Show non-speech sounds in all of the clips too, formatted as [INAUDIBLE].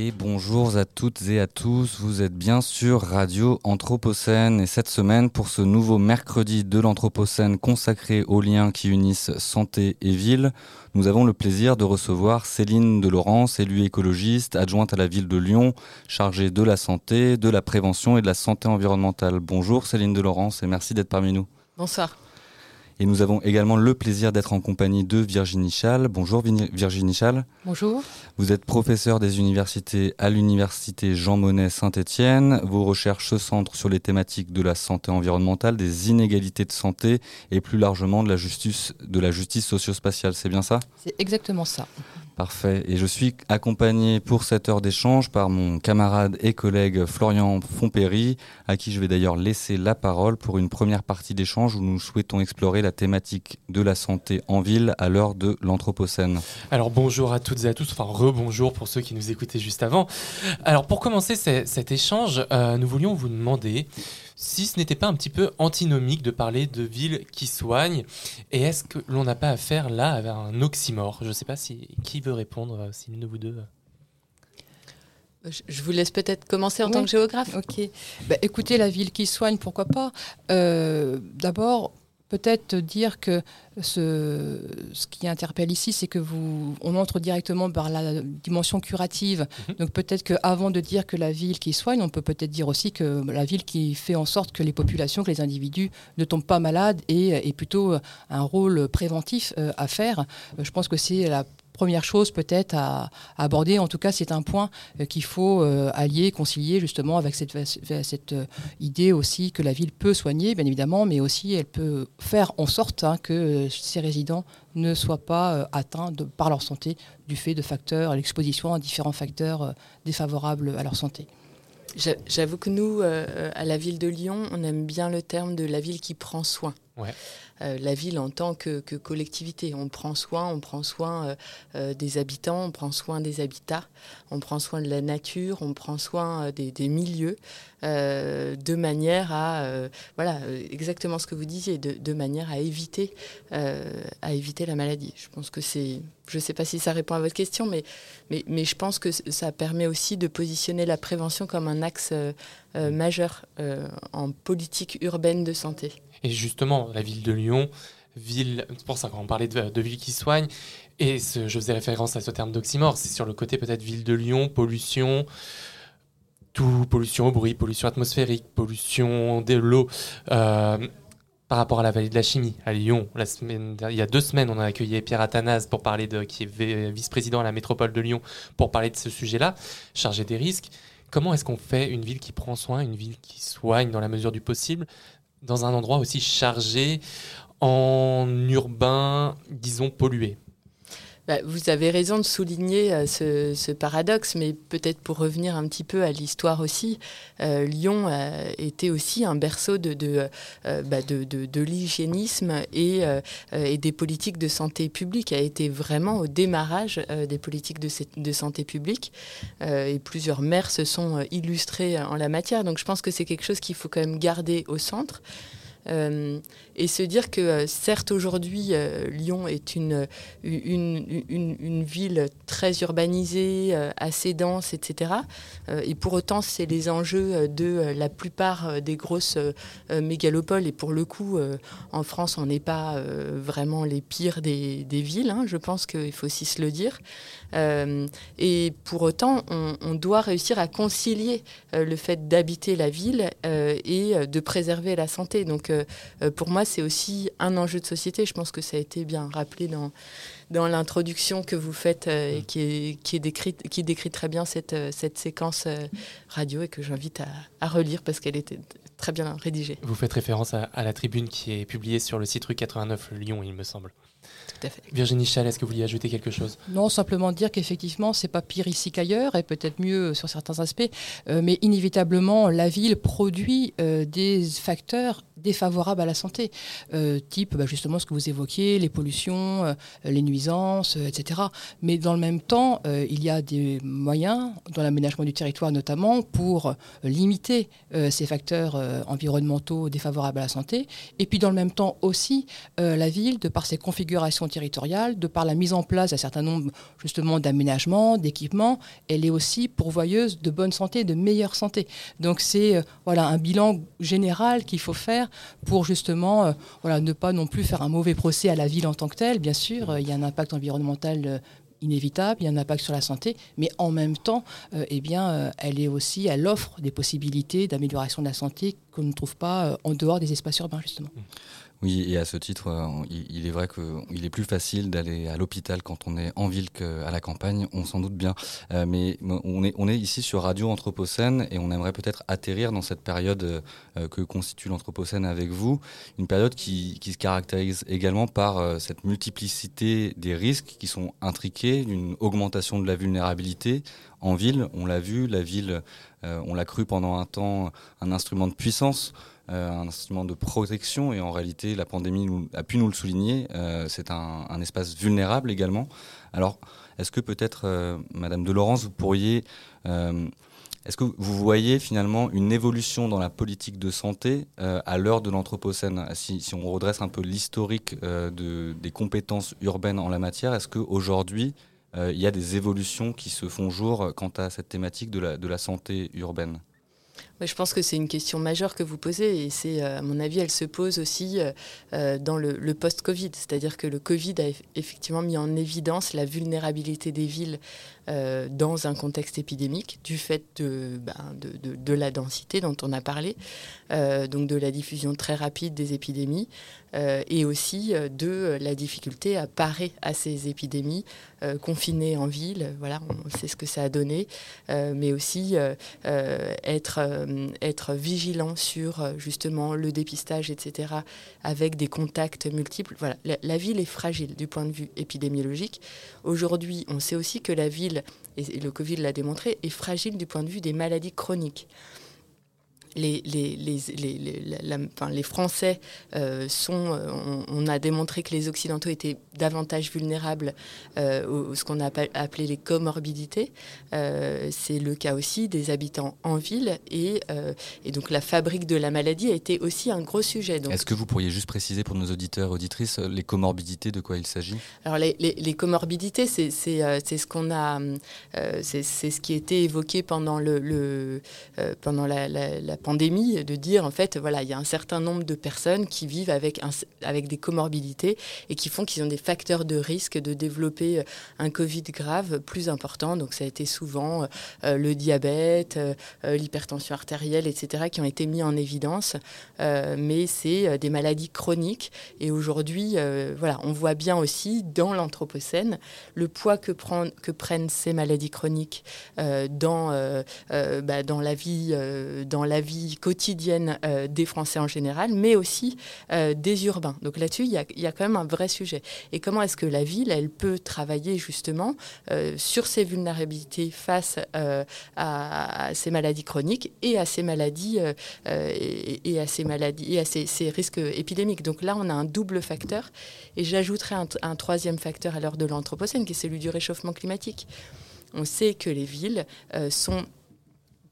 Et bonjour à toutes et à tous, vous êtes bien sur Radio Anthropocène et cette semaine pour ce nouveau mercredi de l'Anthropocène consacré aux liens qui unissent santé et ville, nous avons le plaisir de recevoir Céline de Laurence, élue écologiste, adjointe à la ville de Lyon, chargée de la santé, de la prévention et de la santé environnementale. Bonjour Céline de Laurence et merci d'être parmi nous. Bonsoir. Et nous avons également le plaisir d'être en compagnie de Virginie Chal. Bonjour Virginie Chal. Bonjour. Vous êtes professeur des universités à l'université Jean Monnet Saint-Étienne. Vos recherches se centrent sur les thématiques de la santé environnementale, des inégalités de santé et plus largement de la justice, de la justice socio-spatiale. C'est bien ça? C'est exactement ça. Parfait. Et je suis accompagné pour cette heure d'échange par mon camarade et collègue Florian Fompéry, à qui je vais d'ailleurs laisser la parole pour une première partie d'échange où nous souhaitons explorer la thématique de la santé en ville à l'heure de l'Anthropocène. Alors bonjour à toutes et à tous, enfin rebonjour pour ceux qui nous écoutaient juste avant. Alors pour commencer ce- cet échange, euh, nous voulions vous demander si ce n'était pas un petit peu antinomique de parler de villes qui soignent et est-ce que l'on n'a pas affaire là à un oxymore? Je ne sais pas si qui veut répondre, euh, si l'une de vous deux. Je je vous laisse peut-être commencer en Oui. tant que géographe. Ok. Bah, écoutez, la ville qui soigne, pourquoi pas? Euh, D'abord, peut-être dire que ce, ce qui interpelle ici, c'est que vous, on entre directement par la dimension curative. Mhm. Donc peut-être qu'avant de dire que la ville qui soigne, on peut peut-être dire aussi que la ville qui fait en sorte que les populations, que les individus ne tombent pas malades et, et plutôt un rôle préventif euh, à faire. Euh, je pense que c'est la première chose peut-être à, aborder. En tout cas, c'est un point euh, qu'il faut euh, allier, concilier justement avec cette, euh, idée aussi que la ville peut soigner, bien évidemment, mais aussi elle peut faire en sorte hein, que ses résidents ne soient pas atteints de, par leur santé du fait de facteurs, l'exposition à différents facteurs défavorables à leur santé. J'a- J'avoue que nous, à la ville de Lyon, on aime bien le terme de la ville qui prend soin. Ouais. Euh, la ville en tant que, que collectivité. On prend soin, on prend soin euh, euh, des habitants, on prend soin des habitats, on prend soin de la nature, on prend soin des, des milieux, de manière à, voilà, exactement ce que vous disiez, de, de manière à éviter, à éviter la maladie. Je pense que c'est, je ne sais pas si ça répond à votre question, mais, mais, mais je pense que ça permet aussi de positionner la prévention comme un axe euh, majeur en politique urbaine de santé. Et justement, la ville de Lyon, ville, c'est pour ça qu'on parlait de, ville qui soigne, et je faisais référence à ce terme d'oxymore, c'est sur le côté peut-être ville de Lyon, pollution, tout, pollution au bruit, pollution atmosphérique, pollution de l'eau. euh, par rapport à la vallée de la chimie, à Lyon, il y a deux semaines, on a accueilli Pierre Athanase pour parler de, qui est vice-président à la métropole de Lyon, pour parler de ce sujet-là, chargé des risques. Comment est-ce qu'on fait une ville qui prend soin, une ville qui soigne dans la mesure du possible, dans un endroit aussi chargé en urbain, disons pollué. Bah, vous avez raison de souligner euh, ce, paradoxe, mais peut-être pour revenir un petit peu à l'histoire aussi, euh, Lyon euh, était aussi un berceau de, euh, bah, l'hygiénisme et, et des politiques de santé publique, a été vraiment au démarrage des politiques de, santé publique, et plusieurs maires se sont illustrés en la matière, donc je pense que c'est quelque chose qu'il faut quand même garder au centre. Euh, et se dire que euh, certes aujourd'hui euh, Lyon est une, une, une, ville très urbanisée, assez dense, etc. Et pour autant, c'est les enjeux de la plupart des grosses mégalopoles. Et pour le coup, en France, on n'est pas vraiment les pires des, villes. hein. Je pense qu'il faut aussi se le dire. Et pour autant, on, doit réussir à concilier le fait d'habiter la ville et de préserver la santé. Donc, euh, pour moi, c'est aussi un enjeu de société. Je pense que ça a été bien rappelé dans, dans l'introduction que vous faites euh, et qui, est, qui, est décrite, qui décrit très bien cette, euh, cette séquence radio et que j'invite à, à relire parce qu'elle était très bien rédigée. Vous faites référence à, à la tribune qui est publiée sur le site rue 89 Lyon, il me semble. Tout à fait. Virginie Chal, est-ce que vous vouliez ajouter quelque chose? Non, simplement dire qu'effectivement, c'est pas pire ici qu'ailleurs, et peut-être mieux sur certains aspects, euh, mais inévitablement, la ville produit euh, des facteurs défavorables à la santé, type bah, justement ce que vous évoquiez, les pollutions, les nuisances, etc. Mais dans le même temps, il y a des moyens, dans l'aménagement du territoire notamment, pour limiter ces facteurs environnementaux défavorables à la santé. Et puis dans le même temps aussi, la ville, de par ses configurations territoriales, de par la mise en place d'un certain nombre justement d'aménagements, d'équipements, elle est aussi pourvoyeuse de bonne santé, de meilleure santé. Donc c'est euh, voilà un bilan général qu'il faut faire pour justement euh, voilà ne pas non plus faire un mauvais procès à la ville en tant que telle. Bien sûr, euh, il y a un impact environnemental inévitable, il y a un impact sur la santé, mais en même temps, eh bien, elle est aussi, elle offre des possibilités d'amélioration de la santé qu'on ne trouve pas en dehors des espaces urbains justement. Oui, et à ce titre, euh, il est vrai qu'il est plus facile d'aller à l'hôpital quand on est en ville qu'à la campagne, on s'en doute bien. Euh, mais on est, on ici sur Radio Anthropocène et on aimerait peut-être atterrir dans cette période euh, que constitue l'Anthropocène avec vous, une période qui, qui se caractérise également par cette multiplicité des risques qui sont intriqués, d'une augmentation de la vulnérabilité. En ville, on l'a vu, la ville, on l'a cru pendant un temps, un instrument de puissance. Euh, un instrument de protection. Et en réalité la pandémie a pu nous le souligner, euh, c'est un, espace vulnérable également. Alors est-ce que peut-être, euh, Madame de Laurence, vous pourriez... est-ce que vous voyez finalement une évolution dans la politique de santé à l'heure de l'Anthropocène? Si, si, on redresse un peu l'historique de, des compétences urbaines en la matière, est-ce qu'aujourd'hui, il y a des évolutions qui se font jour quant à cette thématique de la santé urbaine? Je pense que c'est une question majeure que vous posez et c'est, euh, à mon avis, elle se pose aussi euh, euh, dans le, post-Covid. C'est-à-dire que le Covid a effectivement mis en évidence la vulnérabilité des villes dans un contexte épidémique du fait ben, de, de, la densité dont on a parlé, donc de la diffusion très rapide des épidémies et aussi de la difficulté à parer à ces épidémies confinées en ville. Voilà, on sait ce que ça a donné, mais aussi être être vigilant sur euh, justement le dépistage, etc., avec des contacts multiples. Voilà, la, ville est fragile du point de vue épidémiologique. Aujourd'hui, on sait aussi que la ville, et le Covid l'a démontré, est fragile du point de vue des maladies chroniques les, les, les, les Français euh, sont. Euh, on, a démontré que les Occidentaux étaient davantage vulnérables euh, ce qu'on a appelé les comorbidités. c'est le cas aussi des habitants en ville. Et, et, donc la fabrique de la maladie a été aussi un gros sujet. Est-ce que vous pourriez juste préciser pour nos auditeurs auditrices les comorbidités, de quoi il s'agit? Alors les, comorbidités, c'est ce qu'on a. c'est ce qui a été évoqué pendant, le, le pendant la, la, la pandémie, de dire en fait, voilà, il y a un certain nombre de personnes qui vivent avec, avec des comorbidités et qui font qu'ils ont des facteurs de risque de développer euh, un Covid grave plus important. Donc ça a été souvent euh, le diabète, euh, l'hypertension artérielle, etc., qui ont été mis en évidence. mais c'est des maladies chroniques. Et aujourd'hui, voilà, on voit bien aussi dans l'Anthropocène le poids que, prend, que prennent ces maladies chroniques dans, bah, dans la vie, dans la vie quotidienne euh, des Français en général, mais aussi euh, des urbains. Donc là-dessus, il y, a, quand même un vrai sujet. Et comment est-ce que la ville, elle peut travailler justement euh, sur ces vulnérabilités face à, ces maladies chroniques et à ces maladies et, à ces maladies et à ces, risques épidémiques. Donc là, on a un double facteur. Et j'ajouterai un, un troisième facteur à l'heure de l'Anthropocène, qui est celui du réchauffement climatique. On sait que les villes sont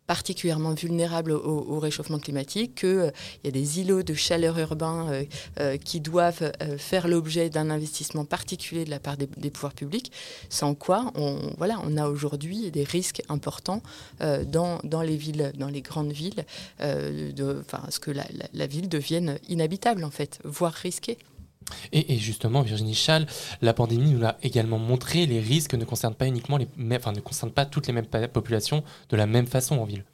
particulièrement vulnérables au, réchauffement climatique, qu'il euh, y a des îlots de chaleur urbains euh, euh, qui doivent faire l'objet d'un investissement particulier de la part des, pouvoirs publics, sans quoi on, a aujourd'hui des risques importants dans, dans, les villes, dans les grandes villes, de, ce que la, la, ville devienne inhabitable en fait, voire risquée. Et, justement, Virginie Chal, la pandémie nous l'a également montré, les risques ne concernent pas uniquement les, enfin, ne concernent pas toutes les mêmes populations de la même façon en ville.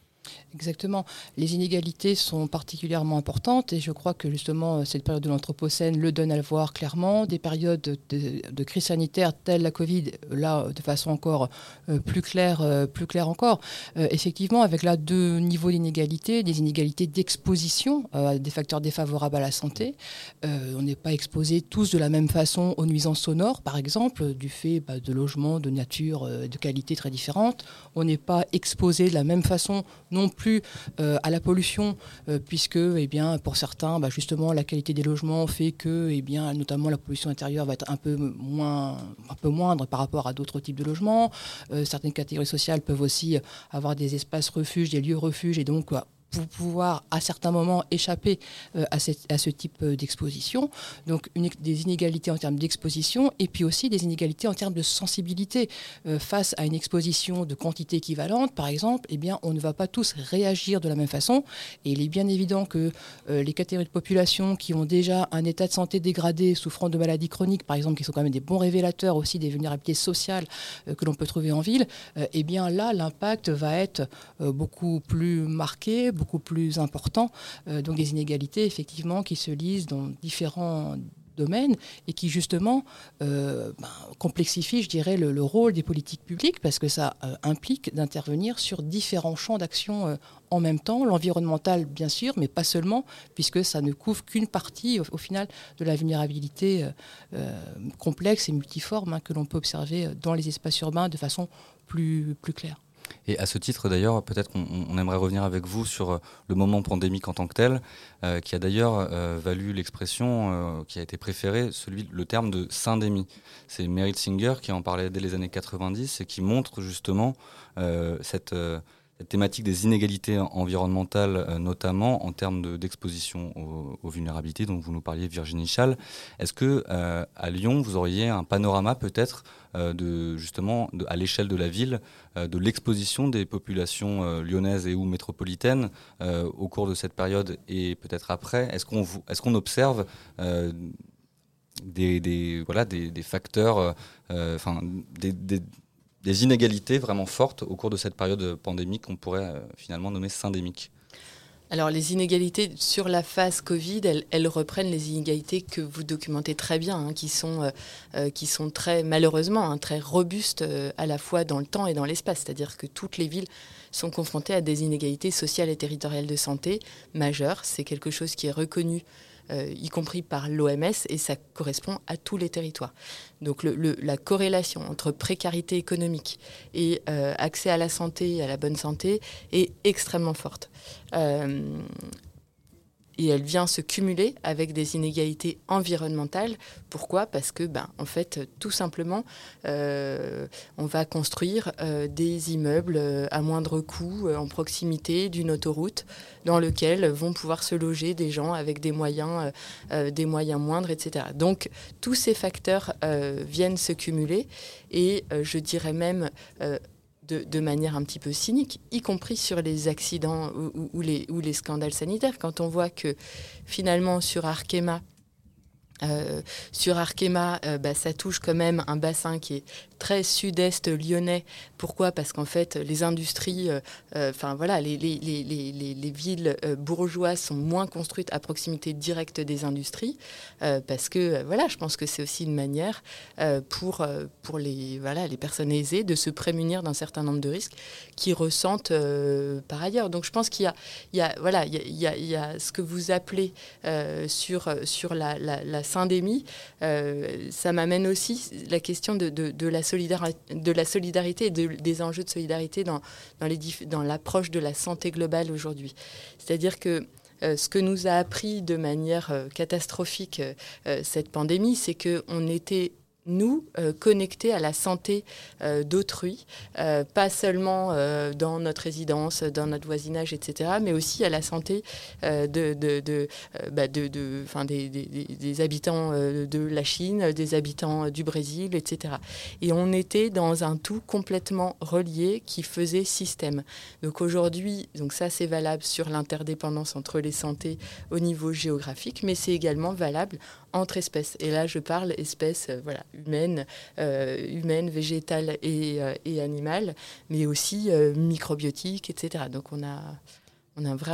Exactement. Les inégalités sont particulièrement importantes et je crois que justement cette période de l'Anthropocène le donne à le voir clairement. Des périodes de, crise sanitaire telles la Covid, là de façon encore euh, plus claire, euh, plus claire encore. Euh, effectivement, avec là deux niveaux d'inégalité, des inégalités d'exposition à des facteurs défavorables à la santé. on n'est pas exposés tous de la même façon aux nuisances sonores, par exemple, du fait bah, de logements de nature, de qualité très différentes. On n'est pas exposé de la même façon non plus plus à la pollution, puisque eh bien, pour certains, bah, justement, la qualité des logements fait que, eh bien, notamment la pollution intérieure va être un peu, moins, un peu moindre par rapport à d'autres types de logements. certaines catégories sociales peuvent aussi avoir des espaces refuges, des lieux refuges, et donc pour pouvoir à certains moments échapper euh, à, à, ce type euh, d'exposition. Donc des inégalités en termes d'exposition et puis aussi des inégalités en termes de sensibilité. Euh, face à une exposition de quantité équivalente, par exemple, eh bien, on ne va pas tous réagir de la même façon. Et il est bien évident que les catégories de population qui ont déjà un état de santé dégradé, souffrant de maladies chroniques, par exemple, qui sont quand même des bons révélateurs aussi des vulnérabilités sociales que l'on peut trouver en ville, eh bien là, l'impact va être beaucoup plus marqué, beaucoup plus important. Euh, donc des inégalités, effectivement, qui se lisent dans différents domaines et qui justement euh, ben, complexifient, je dirais, le, rôle des politiques publiques parce que ça euh, implique d'intervenir sur différents champs d'action en même temps, l'environnemental bien sûr, mais pas seulement, puisque ça ne couvre qu'une partie au, final de la vulnérabilité complexe et multiforme hein, que l'on peut observer dans les espaces urbains de façon plus, plus claire. Et à ce titre, d'ailleurs, peut-être qu'on aimerait revenir avec vous sur euh, le moment pandémique en tant que tel, euh, qui a d'ailleurs euh, valu l'expression qui a été préférée, celui, le terme de syndémie. C'est Meryl Singer qui en parlait dès les années 90 et qui montre justement cette thématique des inégalités environnementales, notamment en termes d'exposition aux, vulnérabilités dont vous nous parliez, Virginie Chal. Est-ce que à Lyon, vous auriez un panorama peut-être de justement à l'échelle de la ville euh, de l'exposition des populations euh, lyonnaises et ou métropolitaines euh, au cours de cette période et peut-être après? Est-ce qu'on observe des, facteurs, des, inégalités vraiment fortes au cours de cette période pandémique qu'on pourrait finalement nommer syndémique alors les inégalités sur la phase Covid, elles, reprennent les inégalités que vous documentez très bien, hein, qui, sont, euh, euh, qui sont très malheureusement hein, très robustes euh, à la fois dans le temps et dans l'espace. C'est-à-dire que toutes les villes sont confrontées à des inégalités sociales et territoriales de santé majeures. C'est quelque chose qui est reconnu euh, y compris par l'OMS, et ça correspond à tous les territoires. Donc la corrélation entre précarité économique et euh, accès à la santé, à la bonne santé, est extrêmement forte. Et elle vient se cumuler avec des inégalités environnementales. Pourquoi? Parce que, ben, en fait, tout simplement, euh, on va construire euh, des immeubles euh, à moindre coût en proximité d'une autoroute dans lequel vont pouvoir se loger des gens avec des moyens, des moyens moindres, etc. Donc, tous ces facteurs viennent se cumuler et je dirais même de, manière un petit peu cynique, y compris sur les accidents ou, les, ou les scandales sanitaires. Quand on voit que finalement sur Arkema, euh, sur Arkema, euh, bah, ça touche quand même un bassin qui est très sud-est lyonnais. Pourquoi? Parce qu'en fait, les industries, euh, enfin voilà, les, les, les, les villes bourgeoises sont moins construites à proximité directe des industries. parce que voilà, je pense que c'est aussi une manière pour, pour les, voilà, les personnes aisées de se prémunir d'un certain nombre de risques qu'ils ressentent par ailleurs. Donc je pense qu'il y a, voilà, il y a, ce que vous appelez sur, sur la, la euh, ça m'amène aussi la question de, la, solidarité et des enjeux de solidarité dans, l'approche de la santé globale aujourd'hui. C'est-à-dire que euh, ce que nous a appris de manière euh, catastrophique cette pandémie, c'est qu'on était nous, euh, connectés à la santé euh, d'autrui, euh, pas seulement dans notre résidence, dans notre voisinage, etc., mais aussi à la santé de, de, de, des, des, des, habitants de la Chine, des habitants du Brésil, etc. Et on était dans un tout complètement relié qui faisait système. Donc aujourd'hui, donc ça c'est valable sur l'interdépendance entre les santé au niveau géographique, mais c'est également valable entre espèces. Et là, je parle espèces euh, voilà, humaines, euh, humaines, végétales et, euh, et, animales, mais aussi microbiotiques, etc. Donc on a, on a un, vrai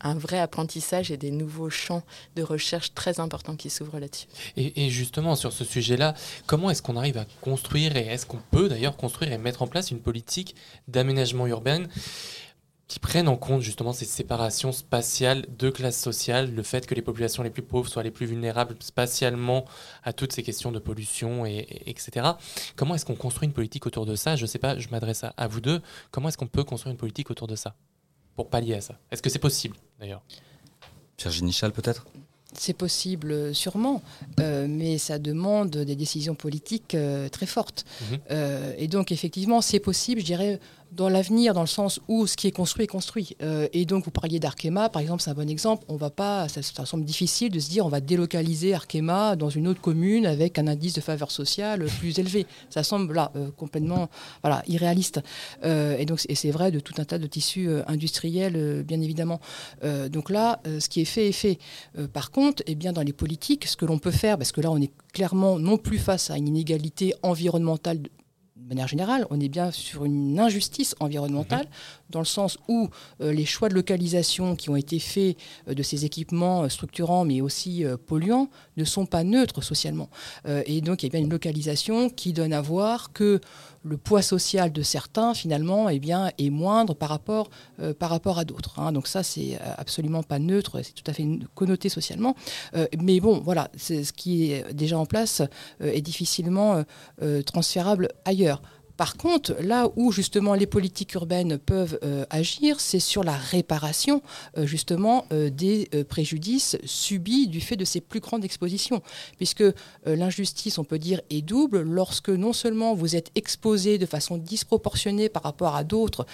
un vrai apprentissage et des nouveaux champs de recherche très importants qui s'ouvrent là-dessus. Et, et, justement, sur ce sujet-là, comment est-ce qu'on arrive à construire, et est-ce qu'on peut d'ailleurs construire et mettre en place une politique d'aménagement urbain qui prennent en compte justement ces séparations spatiales de classes sociales, le fait que les populations les plus pauvres soient les plus vulnérables spatialement à toutes ces questions de pollution, et, etc. Comment est-ce qu'on construit une politique autour de ça? Je ne sais pas, je m'adresse à, vous deux. Comment est-ce qu'on peut construire une politique autour de ça? Pour pallier à ça Est-ce que c'est possible d'ailleurs? Virginie Chal peut-être? C'est possible sûrement, euh, mais ça demande des décisions politiques euh, très fortes. Mhm. Euh, et donc effectivement, c'est possible, je dirais, dans l'avenir, dans le sens où ce qui est construit est construit. Euh, et donc, vous parliez d'Arkema, par exemple, c'est un bon exemple. On va pas, ça, ça, semble difficile de se dire on va délocaliser Arkema dans une autre commune avec un indice de faveur sociale plus élevé. Ça semble là euh, complètement voilà, irréaliste. Euh, et donc, c'est vrai de tout un tas de tissus industriels, bien évidemment. Donc là, ce qui est fait est fait. par contre, eh bien, dans les politiques, ce que l'on peut faire, parce que là, on est clairement non plus face à une inégalité environnementale de manière générale, on est bien sur une injustice environnementale, mmh. dans le sens où euh, les choix de localisation qui ont été faits euh, de ces équipements euh, structurants, mais aussi polluants, ne sont pas neutres socialement. et donc, il y a bien une localisation qui donne à voir que le poids social de certains, finalement, eh bien, est moindre par rapport, euh, à d'autres. Hein. Donc ça, c'est absolument pas neutre, c'est tout à fait connoté socialement. Euh, mais bon, voilà, ce qui est déjà en place euh, est difficilement transférable ailleurs. Par contre, là où justement les politiques urbaines peuvent euh, agir, c'est sur la réparation euh, justement euh, des préjudices subis du fait de ces plus grandes expositions. Puisque l'injustice, on peut dire, est double lorsque non seulement vous êtes exposé de façon disproportionnée par rapport à d'autres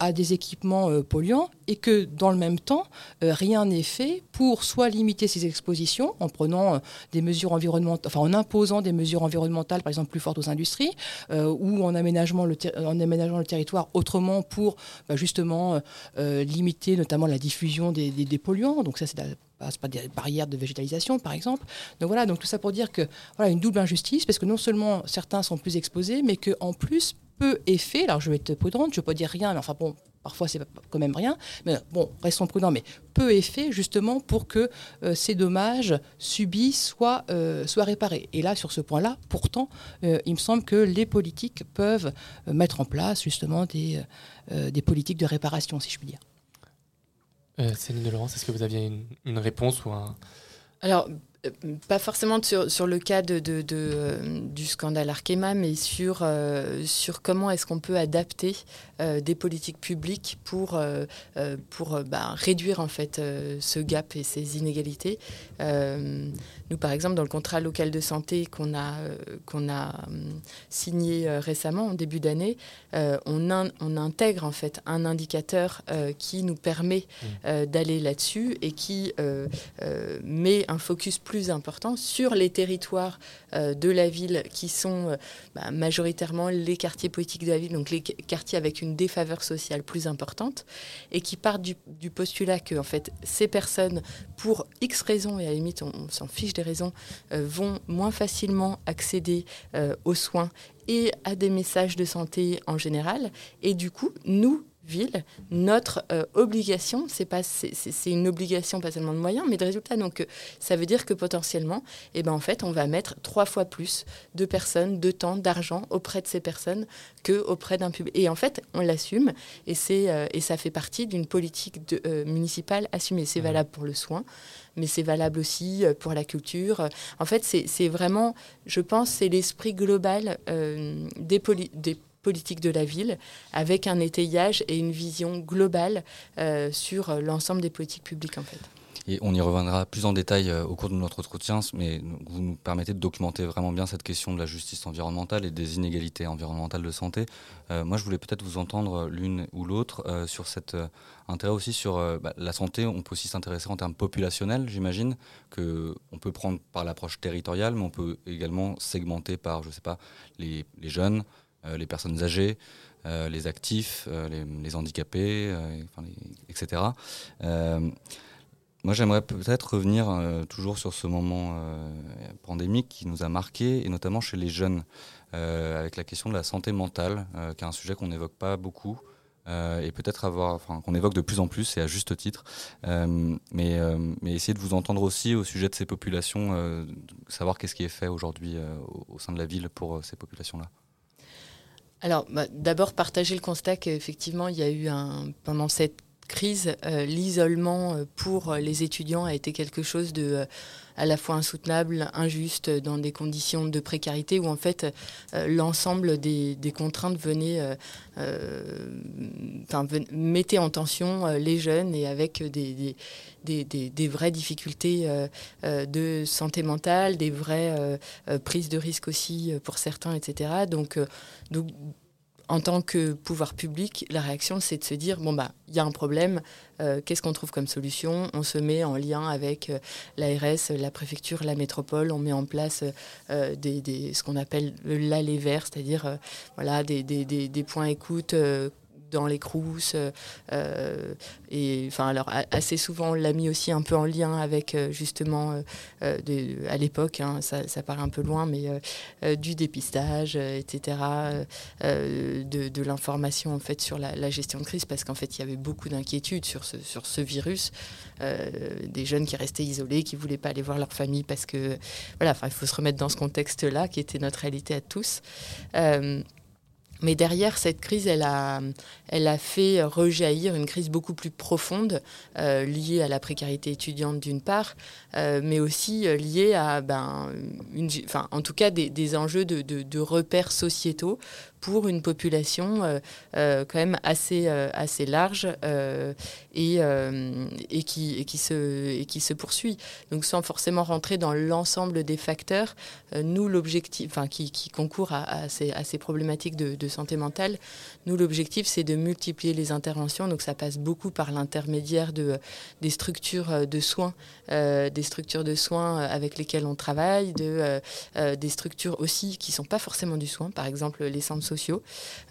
à des équipements polluants et que dans le même temps, rien n'est fait pour soit limiter ces expositions en prenant des mesures environnementales, enfin en imposant des mesures environnementales par exemple plus fortes aux industries ou en en aménageant le territoire autrement pour bah, justement euh, limiter notamment la diffusion des, polluants. Donc ça, c'est passe pas des barrières de végétalisation, par exemple. Donc voilà, donc tout ça pour dire que voilà une double injustice, parce que non seulement certains sont plus exposés, mais que en plus peu est fait. Alors je vais être prudente, je ne vais pas dire rien, mais enfin bon, parfois c'est quand même rien. Mais bon, restons prudents, mais peu est fait justement pour que euh, ces dommages subis soient, euh, soient réparés. Et là, sur ce point-là, pourtant, euh, il me semble que les politiques peuvent mettre en place justement des, des politiques de réparation, si je puis dire. Euh, Céline de Laurence, est-ce que vous aviez une, une réponse ou un... Alors, pas forcément sur, sur le cas de, de, de, euh, du scandale Arkema, mais sur, euh, sur comment est-ce qu'on peut adapter euh, des politiques publiques pour, euh, pour bah, réduire en fait ce gap et ces inégalités. nous, par exemple, dans le contrat local de santé qu'on a, qu'on a signé récemment, en début d'année, on, in, on intègre en fait un indicateur qui nous permet mmh. d'aller là-dessus et qui met un focus plus plus important sur les territoires euh, de la ville qui sont euh, bah, majoritairement les quartiers politiques de la ville, donc les quartiers avec une défaveur sociale plus importante, et qui partent du, postulat que en fait, ces personnes, pour X raisons, et à la limite on, s'en fiche des raisons, euh, vont moins facilement accéder aux soins et à des messages de santé en général. Et du coup, nous, ville, notre euh, obligation, c'est pas c'est une obligation pas seulement de moyens, mais de résultats. Donc euh, ça veut dire que potentiellement, eh ben en fait, on va mettre trois fois plus de personnes, de temps, d'argent auprès de ces personnes que auprès d'un public. Et en fait, on l'assume et c'est euh, et ça fait partie d'une politique de, municipale assumée. C'est valable pour le soin, mais c'est valable aussi pour la culture. En fait, c'est vraiment, je pense, c'est l'esprit global des, poli des politique de la ville, avec un étayage et une vision globale euh, sur l'ensemble des politiques publiques en fait. Et on y reviendra plus en détail euh, au cours de notre entretien, mais vous nous permettez de documenter vraiment bien cette question de la justice environnementale et des inégalités environnementales de santé. Euh, moi, je voulais peut-être vous entendre l'une ou l'autre sur cet intérêt aussi sur bah, la santé. On peut aussi s'intéresser en termes populationnels, j'imagine, que on peut prendre par l'approche territoriale, mais on peut également segmenter par, je sais pas, les, les jeunes, les personnes âgées, euh, les actifs, euh, les, handicapés, euh, etc. Euh, moi, j'aimerais peut-être revenir euh, toujours sur ce moment euh, pandémique qui nous a marqué, et notamment chez les jeunes, euh, avec la question de la santé mentale, euh, qui est un sujet qu'on n'évoque pas beaucoup. Euh, et peut-être qu'on évoque de plus en plus et à juste titre, euh, mais, euh, essayer de vous entendre aussi au sujet de ces populations, euh, savoir qu'est-ce qui est fait aujourd'hui euh, au, sein de la ville pour euh, ces populations-là. Alors, bah, d'abord, partager le constat qu'effectivement, il y a eu pendant cette crise, l'isolement pour les étudiants a été quelque chose de à la fois insoutenable, injuste, dans des conditions de précarité où en fait euh, l'ensemble des, contraintes euh, euh, mettait en tension les jeunes et avec des, vraies difficultés de santé mentale, des vraies prises de risques aussi pour certains, etc. Donc en tant que pouvoir public, la réaction, c'est de se dire bon bah, il y a un problème. Euh, qu'est-ce qu'on trouve comme solution? On se met en lien avec euh, l'ARS, la préfecture, la métropole. On met en place euh, ce qu'on appelle l'allée vert, c'est-à-dire des, points écoute dans les crousses. Euh, euh, et enfin, alors assez souvent, on l'a mis aussi un peu en lien avec euh, justement, à l'époque, hein, ça, ça, paraît un peu loin, mais du dépistage, etc., de, de l'information en fait sur la, gestion de crise, parce qu'en fait, il y avait beaucoup d'inquiétudes sur ce, sur ce virus, des jeunes qui restaient isolés, qui voulaient pas aller voir leur famille parce que, voilà, il faut se remettre dans ce contexte-là, qui était notre réalité à tous. Mais derrière cette crise, elle a, fait rejaillir une crise beaucoup plus profonde, euh, liée à la précarité étudiante d'une part, euh, mais aussi euh, liée à, ben, en tout cas, des, enjeux de, de, de, repères sociétaux pour une population euh, euh, quand même assez, euh, assez large et, et, qui, qui se, et qui se poursuit. Donc sans forcément rentrer dans l'ensemble des facteurs, nous l'objectif, enfin qui, qui concourent à, ces, à, ces, problématiques de, santé mentale, nous l'objectif c'est de multiplier les interventions. Donc ça passe beaucoup par l'intermédiaire de, des structures de soins, des structures de soins avec lesquelles on travaille, de, des structures aussi qui sont pas forcément du soin, par exemple les centres sociaux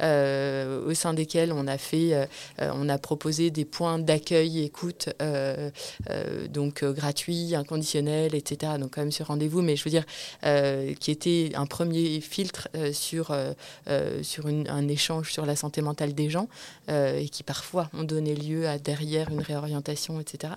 euh, au sein desquels on a fait, euh, on a proposé des points d'accueil, écoute, euh, donc gratuits, inconditionnels, etc. Donc quand même sur rendez-vous, mais je veux dire, qui était un premier filtre sur sur un échange sur la santé mentale des gens et qui parfois ont donné lieu à derrière une réorientation, etc.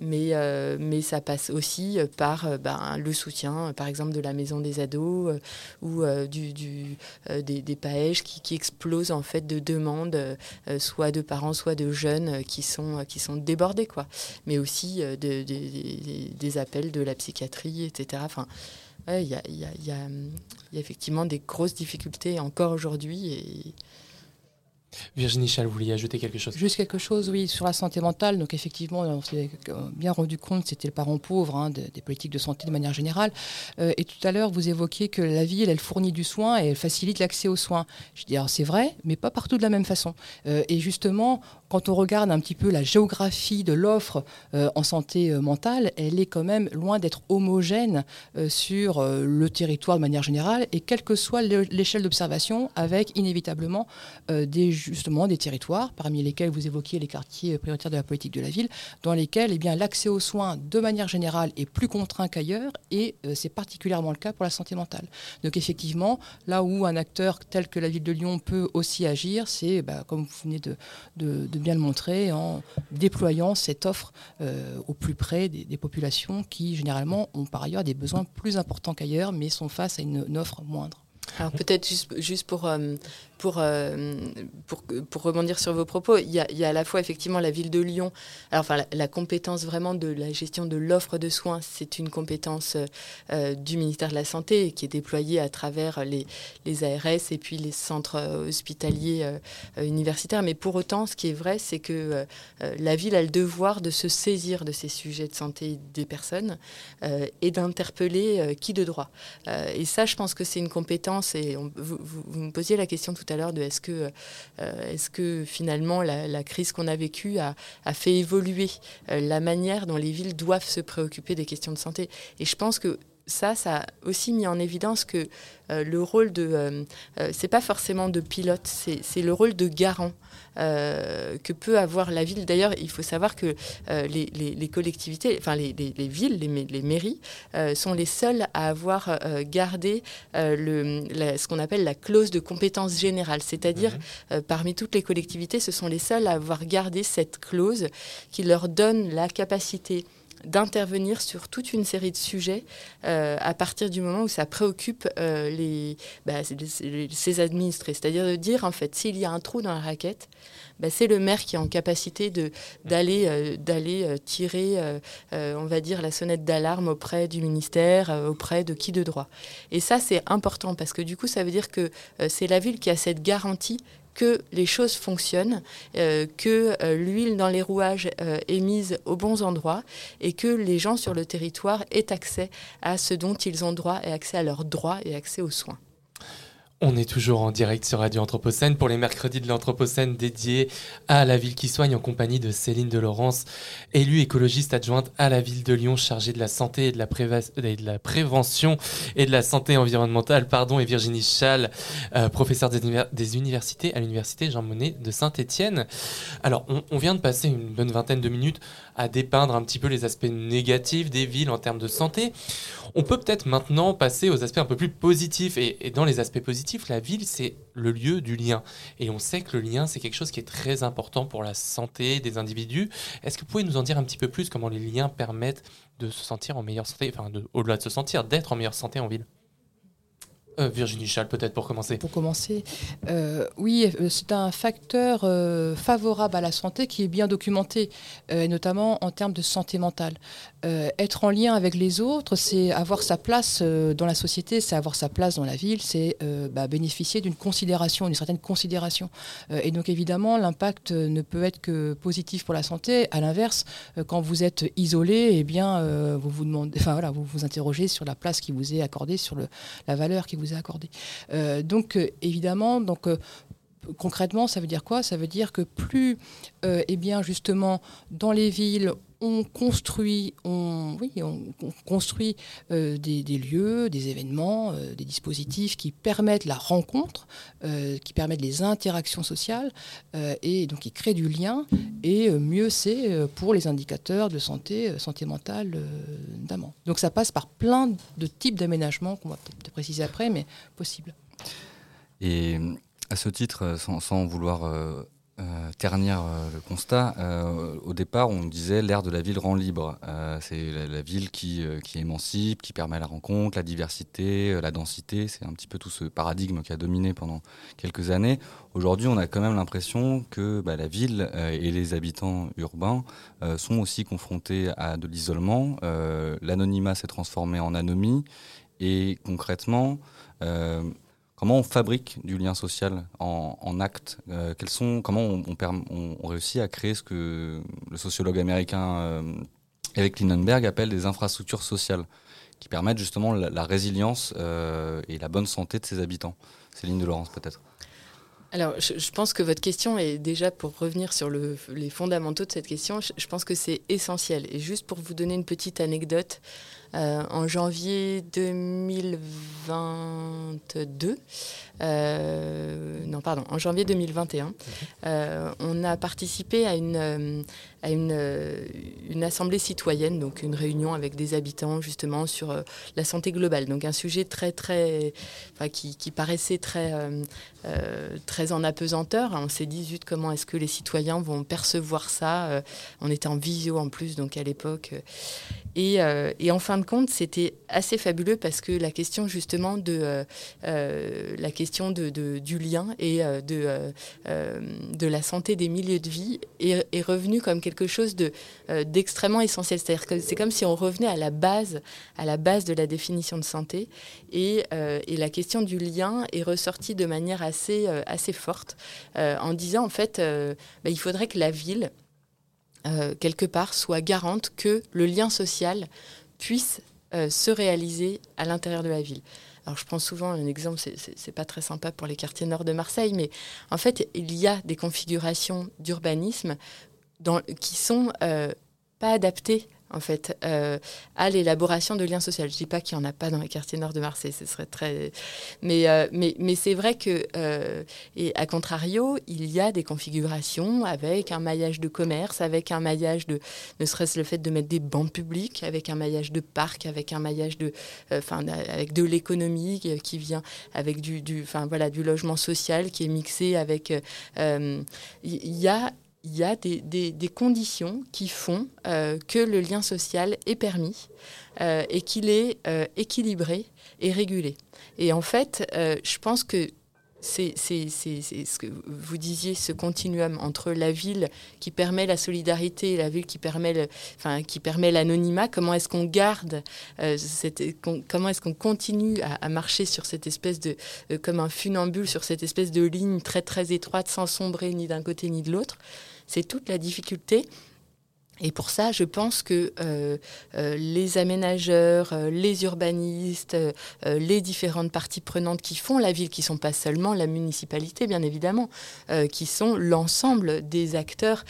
Mais mais ça passe aussi par ben, le soutien, par exemple de la maison des ados ou du des, des qui, explose en fait de demandes, euh, soit de parents, soit de jeunes euh, qui sont, euh, qui sont débordés, quoi. Mais aussi de, des appels de la psychiatrie, etc. Enfin, il y, a, y, a, effectivement des grosses difficultés encore aujourd'hui et Virginie Chal, vous vouliez ajouter quelque chose? Juste quelque chose, oui, sur la santé mentale. Donc effectivement, on s'est bien rendu compte, c'était le parent pauvre hein, des politiques de santé de manière générale. Euh, et tout à l'heure, vous évoquiez que la ville, elle fournit du soin et elle facilite l'accès aux soins. Je dis, alors c'est vrai, mais pas partout de la même façon. Euh, et justement, quand on regarde un petit peu la géographie de l'offre euh, en santé mentale, elle est quand même loin d'être homogène sur le territoire de manière générale et quelle que soit l'échelle d'observation, avec inévitablement des justement des territoires, parmi lesquels vous évoquiez les quartiers prioritaires de la politique de la ville, dans lesquels eh bien, l'accès aux soins, de manière générale, est plus contraint qu'ailleurs, et euh, c'est particulièrement le cas pour la santé mentale. Donc effectivement, là où un acteur tel que la ville de Lyon peut aussi agir, c'est, bah, comme vous venez de, de, bien le montrer, en déployant cette offre euh, au plus près des, populations qui, généralement, ont par ailleurs des besoins plus importants qu'ailleurs, mais sont face à une, offre moindre. Alors peut-être juste, juste pour euh, pour, euh, pour, pour, rebondir sur vos propos, il y, a, à la fois effectivement la ville de Lyon, alors enfin la, compétence vraiment de la gestion de l'offre de soins, c'est une compétence euh, du ministère de la Santé qui est déployée à travers les, les ARS et puis les centres hospitaliers euh, universitaires. Mais pour autant, ce qui est vrai, c'est que la ville a le devoir de se saisir de ces sujets de santé des personnes et d'interpeller qui de droit. et ça, je pense que c'est une compétence, et vous, vous, me posiez la question tout à l'heure de est-ce que, euh, est-ce que finalement la, crise qu'on a vécue a, fait évoluer euh, la manière dont les villes doivent se préoccuper des questions de santé. Et je pense que ça, ça a aussi mis en évidence que euh, le rôle de, c'est pas forcément de pilote, c'est le rôle de garant euh, que peut avoir la ville. D'ailleurs, il faut savoir que euh, les, collectivités, enfin les, villes, les, mairies, euh, sont les seules à avoir gardé le, ce qu'on appelle la clause de compétence générale. C'est-à-dire, mhm. parmi toutes les collectivités, ce sont les seules à avoir gardé cette clause qui leur donne la capacité d'intervenir sur toute une série de sujets euh, à partir du moment où ça préoccupe euh, les, bah, ses administrés. C'est-à-dire de dire, en fait, s'il y a un trou dans la raquette, bah, c'est le maire qui est en capacité d'aller euh, d'aller tirer, on va dire, la sonnette d'alarme auprès du ministère, auprès de qui de droit. Et ça, c'est important parce que du coup, ça veut dire que c'est la ville qui a cette garantie que les choses fonctionnent, euh, que euh, l'huile dans les rouages euh, est mise aux bons endroits et que les gens sur le territoire aient accès à ce dont ils ont droit et accès à leurs droits et accès aux soins. On est toujours en direct sur Radio Anthropocène pour les mercredis de l'Anthropocène dédiés à la ville qui soigne en compagnie de Céline de Laurence, élue écologiste adjointe à la ville de Lyon chargée de la santé et de la, prévention et de la santé environnementale, pardon, et Virginie Schall, euh, professeure des, universités à l'université Jean Monnet de Saint-Étienne. Alors, on vient de passer une bonne vingtaine de minutes à dépeindre un petit peu les aspects négatifs des villes en termes de santé. On peut peut-être maintenant passer aux aspects un peu plus positifs. Et, dans les aspects positifs, la ville, c'est le lieu du lien. Et on sait que le lien, c'est quelque chose qui est très important pour la santé des individus. Est-ce que vous pouvez nous en dire un petit peu plus comment les liens permettent de se sentir en meilleure santé, enfin au-delà de se sentir, d'être en meilleure santé en ville? Euh, Virginie Chal, peut-être pour commencer. Pour commencer, euh, oui, euh, c'est un facteur favorable à la santé qui est bien documenté, notamment en termes de santé mentale. Être en lien avec les autres, c'est avoir sa place dans la société, c'est avoir sa place dans la ville, c'est bah, bénéficier d'une considération, d'une certaine considération. et donc évidemment, l'impact ne peut être que positif pour la santé. À l'inverse, quand vous êtes isolé, eh bien, vous vous demandez, voilà, vous vous interrogez sur la place qui vous est accordée, sur la valeur qui vous vous accordé. Euh, donc euh, évidemment, donc euh, concrètement, ça veut dire quoi? Ça veut dire que plus, eh bien, justement, dans les villes, on construit, on, construit des, lieux, des événements, des dispositifs qui permettent la rencontre, qui permettent les interactions sociales, et donc qui créent du lien. Et mieux c'est pour les indicateurs de santé, santé mentale notamment. Donc ça passe par plein de types d'aménagements qu'on va peut-être préciser après, mais possible. Et à ce titre, sans, vouloir euh, euh, ternir euh, le constat, au départ, on disait l'ère de la ville rend libre. c'est la, ville qui, qui émancipe, qui permet la rencontre, la diversité, la densité. C'est un petit peu tout ce paradigme qui a dominé pendant quelques années. Aujourd'hui, on a quand même l'impression que bah, la ville et les habitants urbains sont aussi confrontés à de l'isolement. L'anonymat s'est transformé en anomie. Et concrètement, Comment on fabrique du lien social en, en actes euh, sont, Comment on, réussit à créer ce que le sociologue américain euh, Eric Lindenberg appelle des infrastructures sociales qui permettent justement la, résilience euh, et la bonne santé de ses habitants Céline de Laurence peut-être alors, je, pense que votre question est déjà, pour revenir sur les fondamentaux de cette question, je pense que c'est essentiel. Et juste pour vous donner une petite anecdote, en janvier 2022, euh, non pardon, en janvier 2021, euh, on a participé à une à une, une, assemblée citoyenne, donc une réunion avec des habitants justement sur la santé globale. Donc un sujet très très, enfin, qui, qui, paraissait très très en apesanteur. On s'est dit zut comment est-ce que les citoyens vont percevoir ça On était en visio en plus donc à l'époque. Et, et en fin de compte, c'était assez fabuleux parce que la question justement de euh, euh, la question de, du lien et euh, de, de la santé des milieux de vie est, est revenue comme quelque chose de d'extrêmement essentiel. C'est-à-dire que c'est comme si on revenait à la base, à la base de la définition de santé et, et la question du lien est ressortie de manière assez, assez forte en disant en fait bah, il faudrait que la ville quelque part soit garante que le lien social puisse euh, se réaliser à l'intérieur de la ville. Alors je prends souvent un exemple, c'est pas très sympa pour les quartiers nord de Marseille, mais en fait il y a des configurations d'urbanisme qui sont euh, pas adaptées en fait, euh, à l'élaboration de liens sociaux. Je ne dis pas qu'il n'y en a pas dans les quartiers nord de Marseille, ce serait très... Mais, euh, mais, mais c'est vrai que, euh, et à contrario, il y a des configurations avec un maillage de commerce, avec un maillage de, ne serait-ce le fait de mettre des bancs publics, avec un maillage de parcs, avec un maillage de, enfin, avec de l'économie qui vient, avec du, du, voilà, du logement social qui est mixé avec... Il y a il y a des, des, conditions qui font que le lien social est permis et qu'il est équilibré et régulé. Et en fait, je pense que c'est ce que vous disiez, ce continuum entre la ville qui permet la solidarité et la ville qui permet, enfin, l'anonymat. Comment est-ce qu'on garde, euh, comment est-ce qu'on continue à, marcher sur cette espèce de, euh, comme un funambule, sur cette espèce de ligne très très étroite, sans sombrer ni d'un côté ni de l'autre? C'est toute la difficulté. Et pour ça, je pense que euh, euh, les aménageurs, euh, les urbanistes, les différentes parties prenantes qui font la ville, qui ne sont pas seulement la municipalité, bien évidemment, qui sont l'ensemble des acteurs